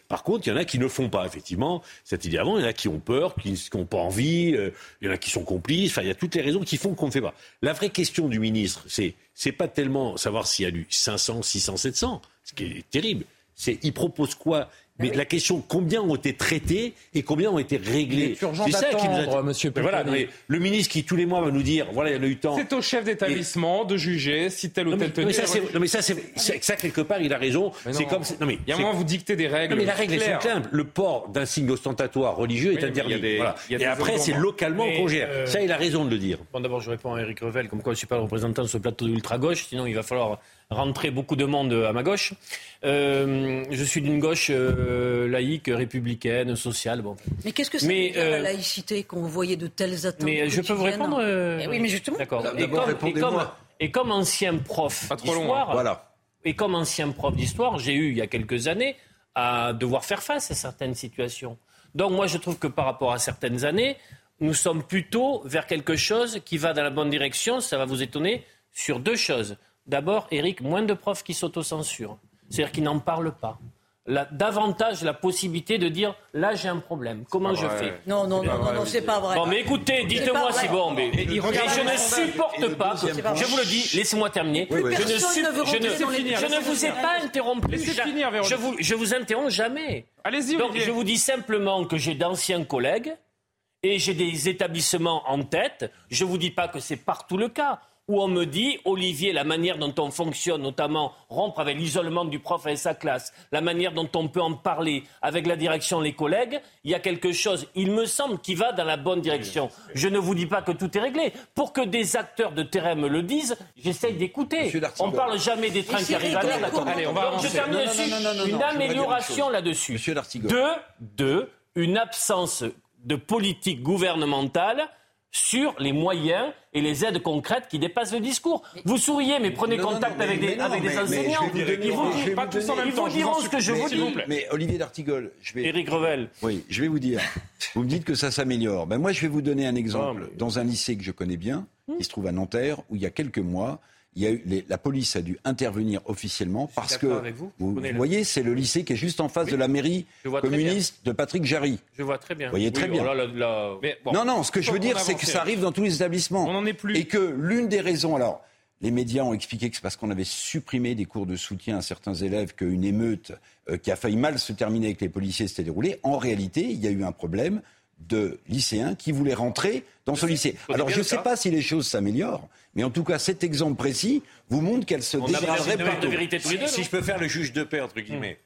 Speaker 6: par contre, il y en a qui ne font pas, effectivement. Cette idée avant, il y en a qui ont peur, qui n'ont pas envie, euh, il y en a qui sont complices. Enfin, il y a toutes les raisons qui font qu'on ne fait pas. La vraie question du ministre, c'est c'est pas tellement savoir s'il y a du 500, 600, 700, ce qui est terrible. C'est il propose quoi Mais la question, combien ont été traités et combien ont été réglés
Speaker 1: C'est ça qui nous a...
Speaker 6: monsieur voilà, Le ministre qui, tous les mois, va nous dire, voilà, il y en a eu tant.
Speaker 1: C'est au chef d'établissement de juger si tel ou tel tenue...
Speaker 6: Non, mais ça, c'est ça, quelque part, il a raison. C'est comme...
Speaker 1: Non, mais il y a un moment, vous dictez des règles
Speaker 6: Non, mais la règle est simple. Le port d'un signe ostentatoire religieux est interdit. Et après, c'est localement congé. Euh, ça, il a raison de le dire.
Speaker 2: Bon, d'abord, je réponds à Eric Revel, comme quoi je ne suis pas le représentant de ce plateau d'ultra-gauche, sinon il va falloir rentrer beaucoup de monde à ma gauche. Euh, je suis d'une gauche euh, laïque, républicaine, sociale. Bon.
Speaker 3: Mais qu'est-ce que c'est mais, la euh, laïcité quand vous voyez de telles attentes
Speaker 2: Mais je peux vous répondre
Speaker 3: eh Oui, mais justement.
Speaker 2: D'accord. Et comme ancien prof d'histoire, voilà. et comme ancien prof d'histoire, j'ai eu il y a quelques années à devoir faire face à certaines situations. Donc moi, je trouve que par rapport à certaines années, nous sommes plutôt vers quelque chose qui va dans la bonne direction. Ça va vous étonner sur deux choses. D'abord, Eric, moins de profs qui s'autocensurent, c'est-à-dire qui n'en parlent pas. davantage la possibilité de dire là j'ai un problème. Comment je fais
Speaker 3: Non, non, non, non, c'est pas vrai.
Speaker 2: Bon, mais écoutez, dites-moi si bon. Mais, je ne supporte pas. Je vous le dis, laissez-moi terminer. Je, ne, je, ne, vous ai pas interrompu. Je vous, je vous interromps jamais.
Speaker 1: Allez-y.
Speaker 2: Donc je vous dis simplement que j'ai d'anciens collègues et j'ai des établissements en tête. Je ne vous dis pas que c'est partout le cas où on me dit, Olivier, la manière dont on fonctionne, notamment rompre avec l'isolement du prof et sa classe, la manière dont on peut en parler avec la direction, les collègues, il y a quelque chose, il me semble, qui va dans la bonne direction. Je ne vous dis pas que tout est réglé. Pour que des acteurs de terrain me le disent, j'essaye d'écouter. On ne parle jamais des trains qui arrivent à l'heure.
Speaker 1: Allez, on va avancer.
Speaker 2: Je termine dessus. Une amélioration là-dessus. Deux, deux, une absence de politique gouvernementale sur les moyens et les aides concrètes qui dépassent le discours. Vous souriez, mais prenez contact avec des, avec des enseignants. Ils vous, diront ce que je vous dis.
Speaker 7: Mais Olivier D'Artigol,
Speaker 2: je vais... Éric Revel.
Speaker 7: Oui, je vais vous dire. Vous me dites que ça s'améliore. Ben moi, je vais vous donner un exemple. Dans un lycée que je connais bien, qui se trouve à Nanterre, où il y a quelques mois, la police a dû intervenir officiellement parce que vous, vous, voyez, c'est le lycée qui est juste en face de la mairie communiste de Patrick Jarry.
Speaker 2: Je vois très bien.
Speaker 7: Vous voyez très bien. non, non, ce que je veux dire, c'est que ça arrive dans tous les établissements.
Speaker 1: On n'en est plus.
Speaker 7: Et que l'une des raisons, alors, les médias ont expliqué que c'est parce qu'on avait supprimé des cours de soutien à certains élèves qu'une émeute euh, qui a failli mal se terminer avec les policiers s'était déroulée. En réalité, il y a eu un problème de lycéens qui voulaient rentrer dans ce lycée. Alors je ne sais pas si les choses s'améliorent, mais en tout cas cet exemple précis vous montre qu'elle se dégraderait pas.
Speaker 6: De vérité tous les deux, si, je peux faire le juge de paix entre guillemets,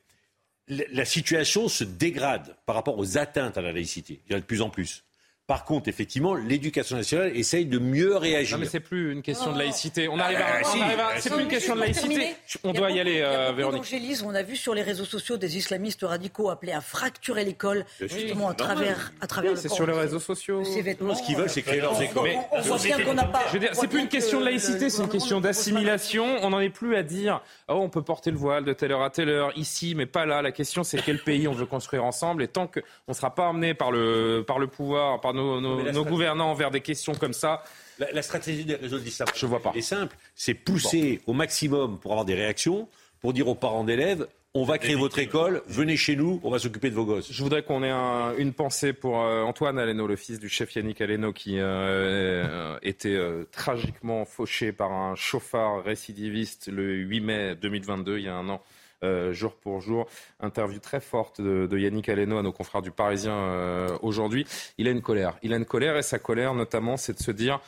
Speaker 6: la, situation se dégrade par rapport aux atteintes à la laïcité. Il y en a de plus en plus. Par contre, effectivement, l'éducation nationale essaye de mieux réagir.
Speaker 1: Non, mais c'est plus une question de laïcité. On arrive à. Ah, c'est plus une question de laïcité. On doit y aller, euh, Véronique.
Speaker 3: on a vu sur les réseaux sociaux des islamistes radicaux appeler à fracturer l'école, justement à travers, à travers.
Speaker 1: C'est sur les réseaux sociaux.
Speaker 6: Ce qu'ils veulent, c'est créer leurs écoles.
Speaker 3: On voit bien qu'on n'a pas.
Speaker 1: C'est plus une question de laïcité, c'est une question d'assimilation. On n'en est plus à dire, oh, on peut porter le voile de telle heure à telle heure ici, mais pas là. La question, c'est quel pays on veut construire ensemble. Et tant qu'on ne sera pas emmené par le, par le pouvoir, par nos, gouvernants vers des questions comme ça.
Speaker 6: La, stratégie des réseaux d'islam je vois pas. est simple, c'est pousser au maximum pour avoir des réactions, pour dire aux parents d'élèves on va créer votre école, venez chez nous, on va s'occuper de vos gosses.
Speaker 1: Je voudrais qu'on ait une pensée pour euh, Antoine Aleno, le fils du chef Yannick Aleno, qui euh, était euh, tragiquement fauché par un chauffard récidiviste le 8 mai 2022, il y a un an. Euh, jour pour jour. Interview très forte de, Yannick Aleno à nos confrères du Parisien euh, aujourd'hui. Il a une colère. Il a une colère et sa colère notamment c'est de se dire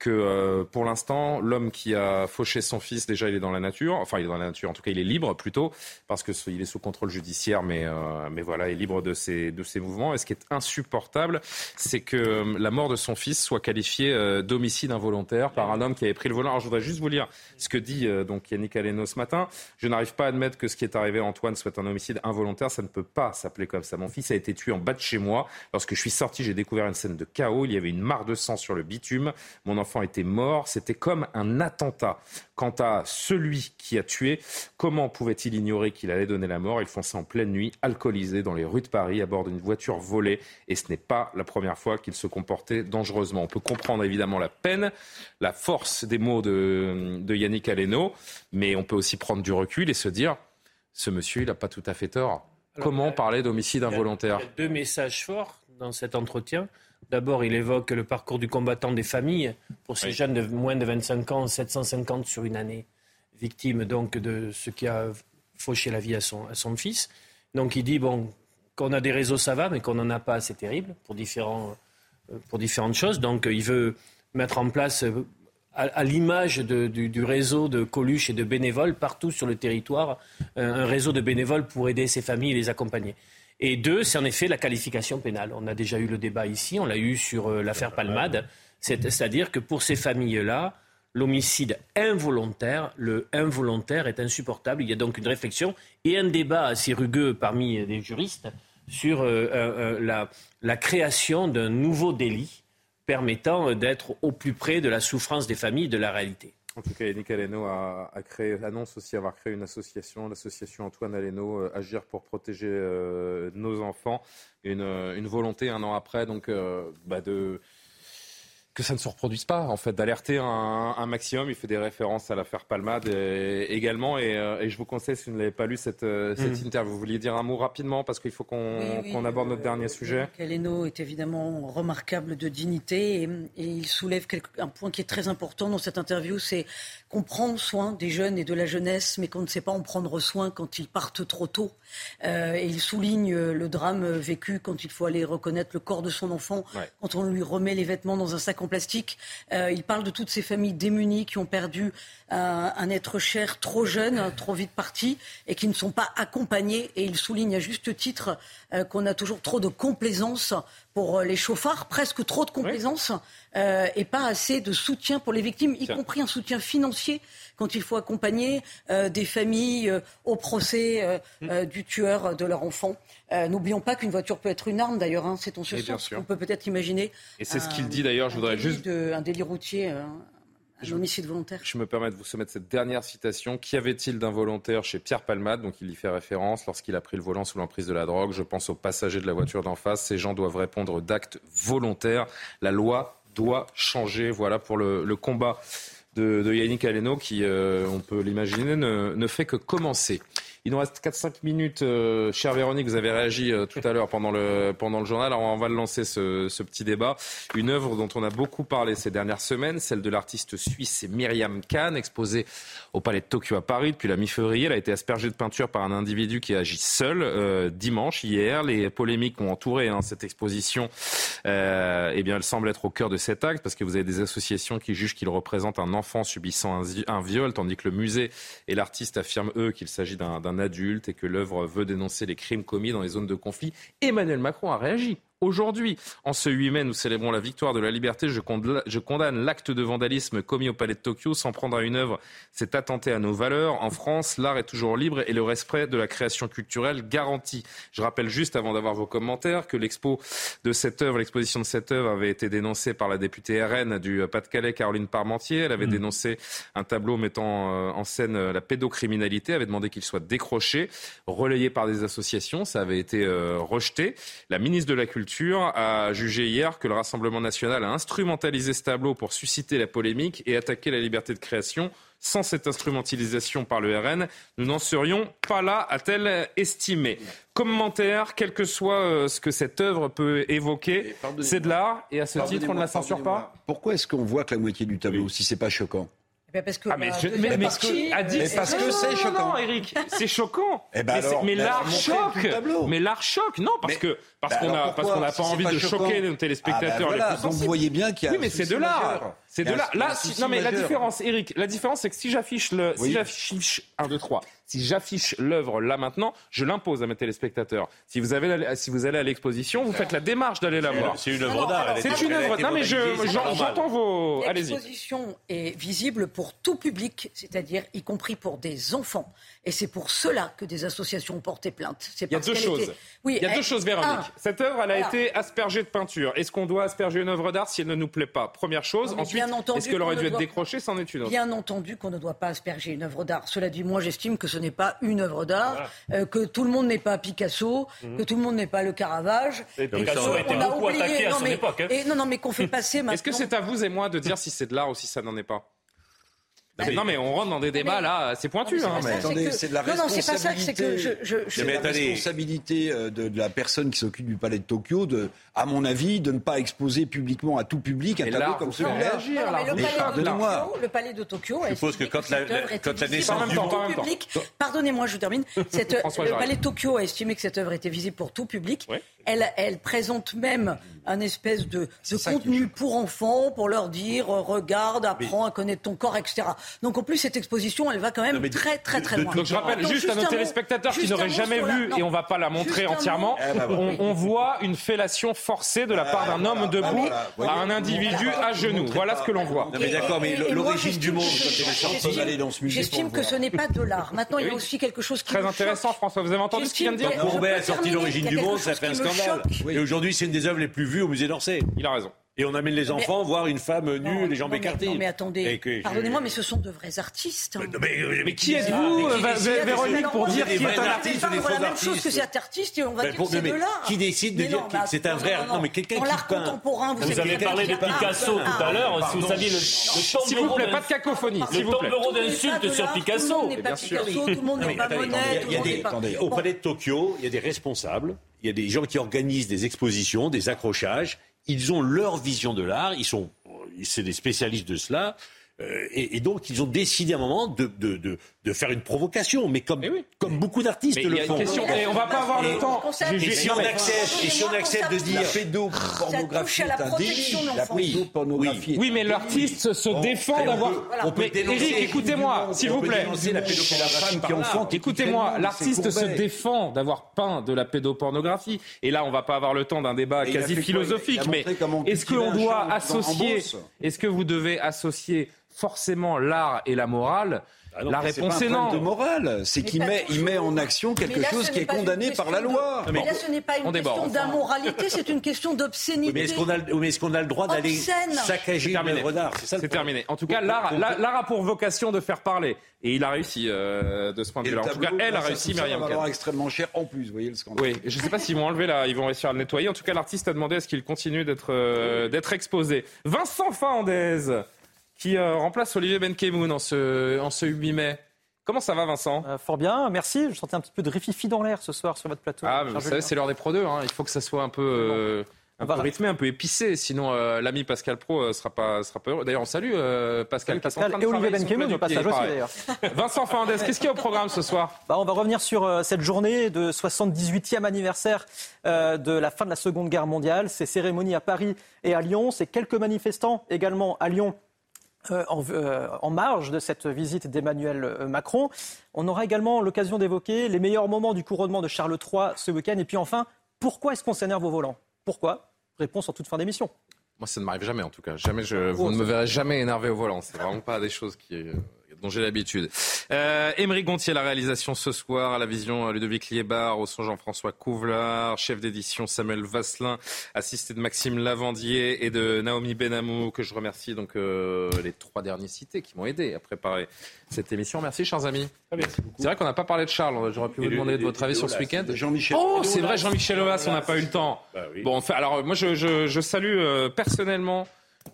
Speaker 1: que euh, pour l'instant, l'homme qui a fauché son fils, déjà, il est dans la nature. Enfin, il est dans la nature. En tout cas, il est libre plutôt, parce que il est sous contrôle judiciaire, mais mais voilà, il est libre de ses de ses mouvements. Et ce qui est insupportable, c'est que la mort de son fils soit qualifiée d'homicide involontaire par un homme qui avait pris le volant. Alors, je voudrais juste vous lire ce que dit donc Yannick Aleno ce matin. Je n'arrive pas à admettre que ce qui est arrivé à Antoine soit un homicide involontaire. Ça ne peut pas s'appeler comme ça. Mon fils a été tué en bas de chez moi. Lorsque je suis sorti, j'ai découvert une scène de chaos. Il y avait une mare de sang sur le bitume. Mon enfant était mort. C'était comme un attentat. Quant à celui qui a tué, comment pouvait-il ignorer qu'il allait donner la mort? Il fonçait en pleine nuit, alcoolisé, dans les rues de Paris, à bord d'une voiture volée. Et ce n'est pas la première fois qu'il se comportait dangereusement. On peut comprendre évidemment la peine, la force des mots de, de Yannick Aleno, mais on peut aussi prendre du recul et se dire ce monsieur, il n'a pas tout à fait tort. Comment parler d'homicide involontaire
Speaker 2: Il y a deux messages forts dans cet entretien. D'abord, il évoque le parcours du combattant des familles. Pour ces jeunes de moins de 25 ans, 750 sur une année, victimes donc de ce qui a fauché la vie à son, à son fils. Donc il dit, bon, qu'on a des réseaux, ça va, mais qu'on n'en a pas, c'est terrible pour, différents, euh, pour différentes choses. Donc il veut mettre en place, euh, à, l'image du, réseau de Coluche et de bénévoles, partout sur le territoire, un réseau de bénévoles pour aider ces familles et les accompagner. Et deux, c'est en effet la qualification pénale. On a déjà eu le débat ici, on l'a eu sur l'affaire Palmade. C'est-à-dire que pour ces familles-là, l'homicide involontaire, le involontaire est insupportable. Il y a donc une réflexion et un débat assez rugueux parmi les juristes sur euh, euh, euh, la, création d'un nouveau délit permettant d'être au plus près de la souffrance des familles, de la réalité.
Speaker 1: En tout cas, Yannick Aleno a, créé, annonce aussi avoir créé une association, l'association Antoine Aleno, Agir pour protéger nos enfants. Une, une, volonté un an après donc, bah de que ça ne se reproduise pas, en fait, d'alerter un, maximum. Il fait des références à l'affaire Palmade également. Euh, et, je vous conseille, si vous ne l'avez pas lu, cette, euh, cette mm. interview. Vous vouliez dire un mot rapidement, parce qu'il faut qu'on aborde notre dernier sujet.
Speaker 3: Caleno est évidemment remarquable de dignité et, il soulève un point qui est très important dans cette interview, c'est qu'on prend soin des jeunes et de la jeunesse, mais qu'on ne sait pas en prendre soin quand ils partent trop tôt. Euh, et il souligne le drame vécu quand il faut aller reconnaître le corps de son enfant, quand on lui remet les vêtements dans un sac plastique. Euh, il parle de toutes ces familles démunies qui ont perdu un être cher trop jeune, trop vite parti, et qui ne sont pas accompagnés. Et il souligne à juste titre euh, qu'on a toujours trop de complaisance pour les chauffards, presque trop de complaisance, euh, et pas assez de soutien pour les victimes, y compris un soutien financier quand il faut accompagner des familles au procès mm. du tueur de leur enfant. N'oublions pas qu'une voiture peut être une arme, d'ailleurs. Hein, c'est en ce sens qu'on peut peut-être imaginer.
Speaker 1: Et c'est ce qu'il dit d'ailleurs. Je voudrais juste
Speaker 3: un délit routier. Un homicide volontaire.
Speaker 1: Je me permets de vous soumettre cette dernière citation. Qu'y avait-il d'involontaire chez Pierre Palmade? Donc il y fait référence lorsqu'il a pris le volant sous l'emprise de la drogue. Je pense aux passagers de la voiture d'en face. Ces gens doivent répondre d'actes volontaires. La loi doit changer. Voilà pour le, combat de, Yannick Aleno qui, euh, on peut l'imaginer, ne, ne fait que commencer. Il nous reste 4-5 minutes. Euh, chère Véronique, vous avez réagi euh, tout à l'heure pendant le, pendant le journal. Alors on va lancer ce, ce, petit débat. Une œuvre dont on a beaucoup parlé ces dernières semaines, celle de l'artiste suisse Myriam Kahn, exposée au Palais de Tokyo à Paris depuis la mi-février. Elle a été aspergée de peinture par un individu qui agit seul euh, dimanche, hier. Les polémiques ont entouré hein, cette exposition. Euh, eh bien, elle semble être au cœur de cet acte parce que vous avez des associations qui jugent qu'il représente un enfant subissant un, un viol, tandis que le musée et l'artiste affirment, eux, qu'il s'agit d'un adulte et que l'œuvre veut dénoncer les crimes commis dans les zones de conflit. Emmanuel Macron a réagi. Aujourd'hui, en ce 8 mai, nous célébrons la victoire de la liberté. Je condamne l'acte de vandalisme commis au palais de Tokyo. Sans prendre à une œuvre, c'est attenter à nos valeurs. En France, l'art est toujours libre et le respect de la création culturelle garanti. Je rappelle juste, avant d'avoir vos commentaires, que l'expo de cette œuvre, l'exposition de cette œuvre avait été dénoncée par la députée RN du Pas-de-Calais, Caroline Parmentier. Elle avait mmh. dénoncé un tableau mettant euh, en scène euh, la pédocriminalité, avait demandé qu'il soit décroché, relayé par des associations. Ça avait été euh, rejeté. La ministre de la Culture a jugé hier que le Rassemblement national a instrumentalisé ce tableau pour susciter la polémique et attaquer la liberté de création. Sans cette instrumentalisation par le RN, nous n'en serions pas là, a-t-elle estimé. Commentaire, quel que soit euh, ce que cette œuvre peut évoquer, c'est de l'art et à ce titre, on ne la censure pas?
Speaker 7: Pourquoi est-ce qu'on voit que la moitié du tableau, si c'est pas choquant?
Speaker 3: Parce que, ah,
Speaker 1: mais, parce que, a dit, parce que c'est choquant. Eric, c'est choquant. [LAUGHS] Eh ben mais, l'art choque. Mais l'art choque. Non, parce que parce qu'on a parce qu'on n'a pas envie de choquer nos téléspectateurs
Speaker 7: ah ben vous voyez bien qu'il y a.
Speaker 1: Oui, mais c'est de l'art. C'est de. Là, non, mais la différence, Eric, la différence, c'est que si j'affiche le, si j'affiche 1, 2, 3, si j'affiche l'œuvre là maintenant, je l'impose à mes téléspectateurs. Si vous, avez, si vous allez à l'exposition, vous faites la démarche d'aller la voir.
Speaker 6: C'est une œuvre d'art.
Speaker 1: C'est une œuvre. Non, mais j'entends vos.
Speaker 3: Allez-y. L'exposition est visible pour tout public, c'est-à-dire y compris pour des enfants. Et c'est pour cela que des associations ont porté plainte.
Speaker 1: Il y a deux choses. Oui, il y a deux choses, Véronique. Cette œuvre, elle a été aspergée de peinture. Est-ce qu'on doit asperger une œuvre d'art si elle ne nous plaît pas? Première chose. Ensuite, est-ce qu'elle aurait dû être décrochée? C'en est une autre.
Speaker 3: Bien entendu qu'on ne doit pas asperger une œuvre d'art. Cela dit, moi, j'estime que ce n'est pas une œuvre d'art, euh, que tout le monde n'est pas Picasso, mhm. que tout le monde n'est pas le Caravage.
Speaker 2: Et Picasso a été beaucoup attaqué à son époque. Hein.
Speaker 3: non, non, mais qu'on fait passer maintenant. [LAUGHS]
Speaker 1: Est-ce que c'est à vous et moi de dire si c'est de l'art ou si ça n'en est pas? Non, mais on rentre dans des débats là, c'est pointu. Hein,
Speaker 7: mais attendez, c'est de la responsabilité.
Speaker 3: C'est
Speaker 7: la responsabilité euh, de, la personne qui s'occupe du palais de Tokyo, de, à mon avis, de ne pas exposer publiquement à tout public un tableau comme celui-là.
Speaker 3: Le palais de Tokyo,
Speaker 6: je suppose que quand la, quand la naissance du
Speaker 3: public, pardonnez-moi, je termine. [LAUGHS] Le palais de Tokyo a estimé que cette œuvre était visible pour tout public. Elle, elle présente même un espèce de, de contenu pour enfants, pour leur dire euh, regarde, apprends à connaître ton corps, etc. Donc en plus, cette exposition, elle va quand même très très très loin.
Speaker 1: Donc je rappelle juste à nos téléspectateurs qui n'auraient jamais vu, et on va pas la montrer entièrement, eh ben on, voit une fellation forcée de la part d'un homme debout à un individu à genoux. Voilà ce que l'on voit.
Speaker 7: Non mais d'accord, mais l'origine du monde,
Speaker 3: J'estime que ce n'est pas de l'art. Maintenant, il y a aussi quelque chose qui
Speaker 1: Très intéressant, François. Vous avez entendu ce qu'il vient de dire
Speaker 6: Courbet a sorti l'origine du monde, ça fait un scandale. Et aujourd'hui, c'est une des œuvres les plus vues au musée d'Orsay.
Speaker 1: Il a raison.
Speaker 6: Et on amène les enfants voir une femme nue, les jambes écartées.
Speaker 3: Non, mais attendez, pardonnez-moi, mais ce sont de vrais artistes.
Speaker 1: Mais, qui êtes-vous, Véronique, pour dire qui est un artiste
Speaker 3: ou des faux artistes la même chose que cet artiste et on va dire que c'est de l'art.
Speaker 6: Qui décide de dire que c'est un vrai Non, mais quelqu'un qui peint.
Speaker 3: contemporain,
Speaker 2: vous avez parlé de Picasso tout à l'heure. Si vous saviez le
Speaker 1: S'il vous plaît, pas de cacophonie.
Speaker 2: Le tombereau d'insultes sur Picasso.
Speaker 3: Bien sûr. Tout le monde n'est pas Monet.
Speaker 6: Au palais de Tokyo, il y a des responsables, il y a des gens qui organisent des expositions, des accrochages ils ont leur vision de l'art, ils sont, c'est des spécialistes de cela. Euh, et, donc, ils ont décidé à un moment de, de, de, de faire une provocation, mais comme, eh comme beaucoup d'artistes le font.
Speaker 1: Question, et on va pas avoir le temps.
Speaker 6: Et si on accepte, et si on accepte de dire
Speaker 7: pédopornographie est un délit,
Speaker 3: la
Speaker 7: pédopornographie.
Speaker 1: Oui, mais l'artiste se défend d'avoir. On peut Eric, écoutez-moi, s'il vous plaît. Écoutez-moi, l'artiste se défend d'avoir peint de la pédopornographie. Et là, on va pas avoir le temps d'un débat quasi philosophique, mais est-ce qu'on doit associer, est-ce que vous devez associer forcément l'art et la morale
Speaker 7: ah la réponse est, non. de morale, c'est qu'il met, il met en action quelque chose qui est condamné par la loi.
Speaker 3: Mais là, ce n'est pas une question d'immoralité, c'est une question d'obscénité.
Speaker 6: mais est-ce qu'on a, est qu'on a, le droit d'aller saccager œuvre d'art
Speaker 1: C'est terminé. En tout cas, l'art a pour vocation de faire parler. Et il a réussi euh, de ce point de vue-là. En tout cas, elle a réussi, Myriam.
Speaker 7: Ça va extrêmement cher en plus, vous voyez le scandale.
Speaker 1: Oui, je ne sais pas s'ils vont enlever là, ils vont réussir à le nettoyer. En tout cas, l'artiste a demandé à ce qu'il continue d'être euh, exposé. Vincent Fandez qui euh, remplace Olivier Benkemoun en ce, en ce 8 mai. Comment ça va, Vincent?
Speaker 14: Euh, Fort bien, merci. Je sentais un petit peu de rififi dans l'air ce soir sur votre plateau.
Speaker 1: Ah, vous savez, c'est l'heure des Pro 2. Hein. Il faut que ça soit un peu, euh, un peu rythmé, un peu épicé. Sinon, l'ami Pascal Pro sera pas, sera pas heureux. D'ailleurs, on salue Pascal.
Speaker 14: Pascal et Olivier Benkemoun au passage aussi, d'ailleurs. [LAUGHS]
Speaker 1: Vincent Fernandez, qu'est-ce qu'il y a au programme ce soir?
Speaker 14: Bah, On va revenir sur cette journée de 78e anniversaire de la fin de la Seconde Guerre mondiale. Ces cérémonies à Paris et à Lyon. C'est quelques manifestants également à Lyon euh, euh, en, marge de cette visite d'Emmanuel euh, Macron. On aura également l'occasion d'évoquer les meilleurs moments du couronnement de Charles III ce week-end. Et puis enfin, pourquoi est-ce qu'on s'énerve au volant? Pourquoi? Réponse en toute fin d'émission.
Speaker 1: Moi, ça ne m'arrive jamais, en tout cas. Jamais, je, vous ne me verrez jamais énervé au volant. C'est vraiment pas des choses qui dont j'ai l'habitude. Euh, Émeric Gontier, la réalisation ce soir, à la vision euh, Ludovic Liébar, au son Jean-François Couvlar, chef d'édition Samuel Vasselin, assisté de Maxime Lavandier et de Naomi Benamou, que je remercie, donc euh, les trois derniers cités qui m'ont aidé à préparer cette émission. Merci, chers amis. Ah, c'est vrai qu'on n'a pas parlé de Charles. J'aurais pu vous demander de votre avis sur ce week-end.
Speaker 7: Jean-Michel.
Speaker 1: Oh, c'est vrai, Jean-Michel Aulas, on n'a pas eu le temps. Bah bon, enfin, alors moi, je, je, je salue euh, personnellement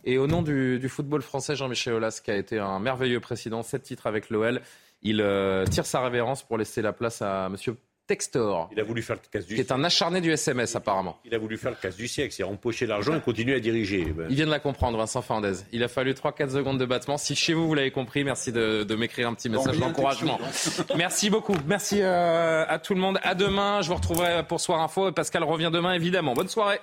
Speaker 1: et au nom du, football français, Jean-Michel Aulas, qui a été un merveilleux président, sept titres avec l'OL, il euh, tire sa révérence pour laisser la place à Monsieur Textor.
Speaker 6: Il a voulu faire le casse du
Speaker 1: Qui est un acharné du SMS, apparemment.
Speaker 6: Il a voulu faire le casse du siècle, c'est empocher l'argent et continuer à diriger.
Speaker 1: Il vient de la comprendre, Vincent Fandez. Il a fallu 3-4 secondes de battement. Si chez vous, vous l'avez compris, merci de, m'écrire un petit message d'encouragement. [LAUGHS] merci beaucoup. Merci euh, à tout le monde. À demain. Je vous retrouverai pour Soir Info. Pascal revient demain, évidemment. Bonne soirée.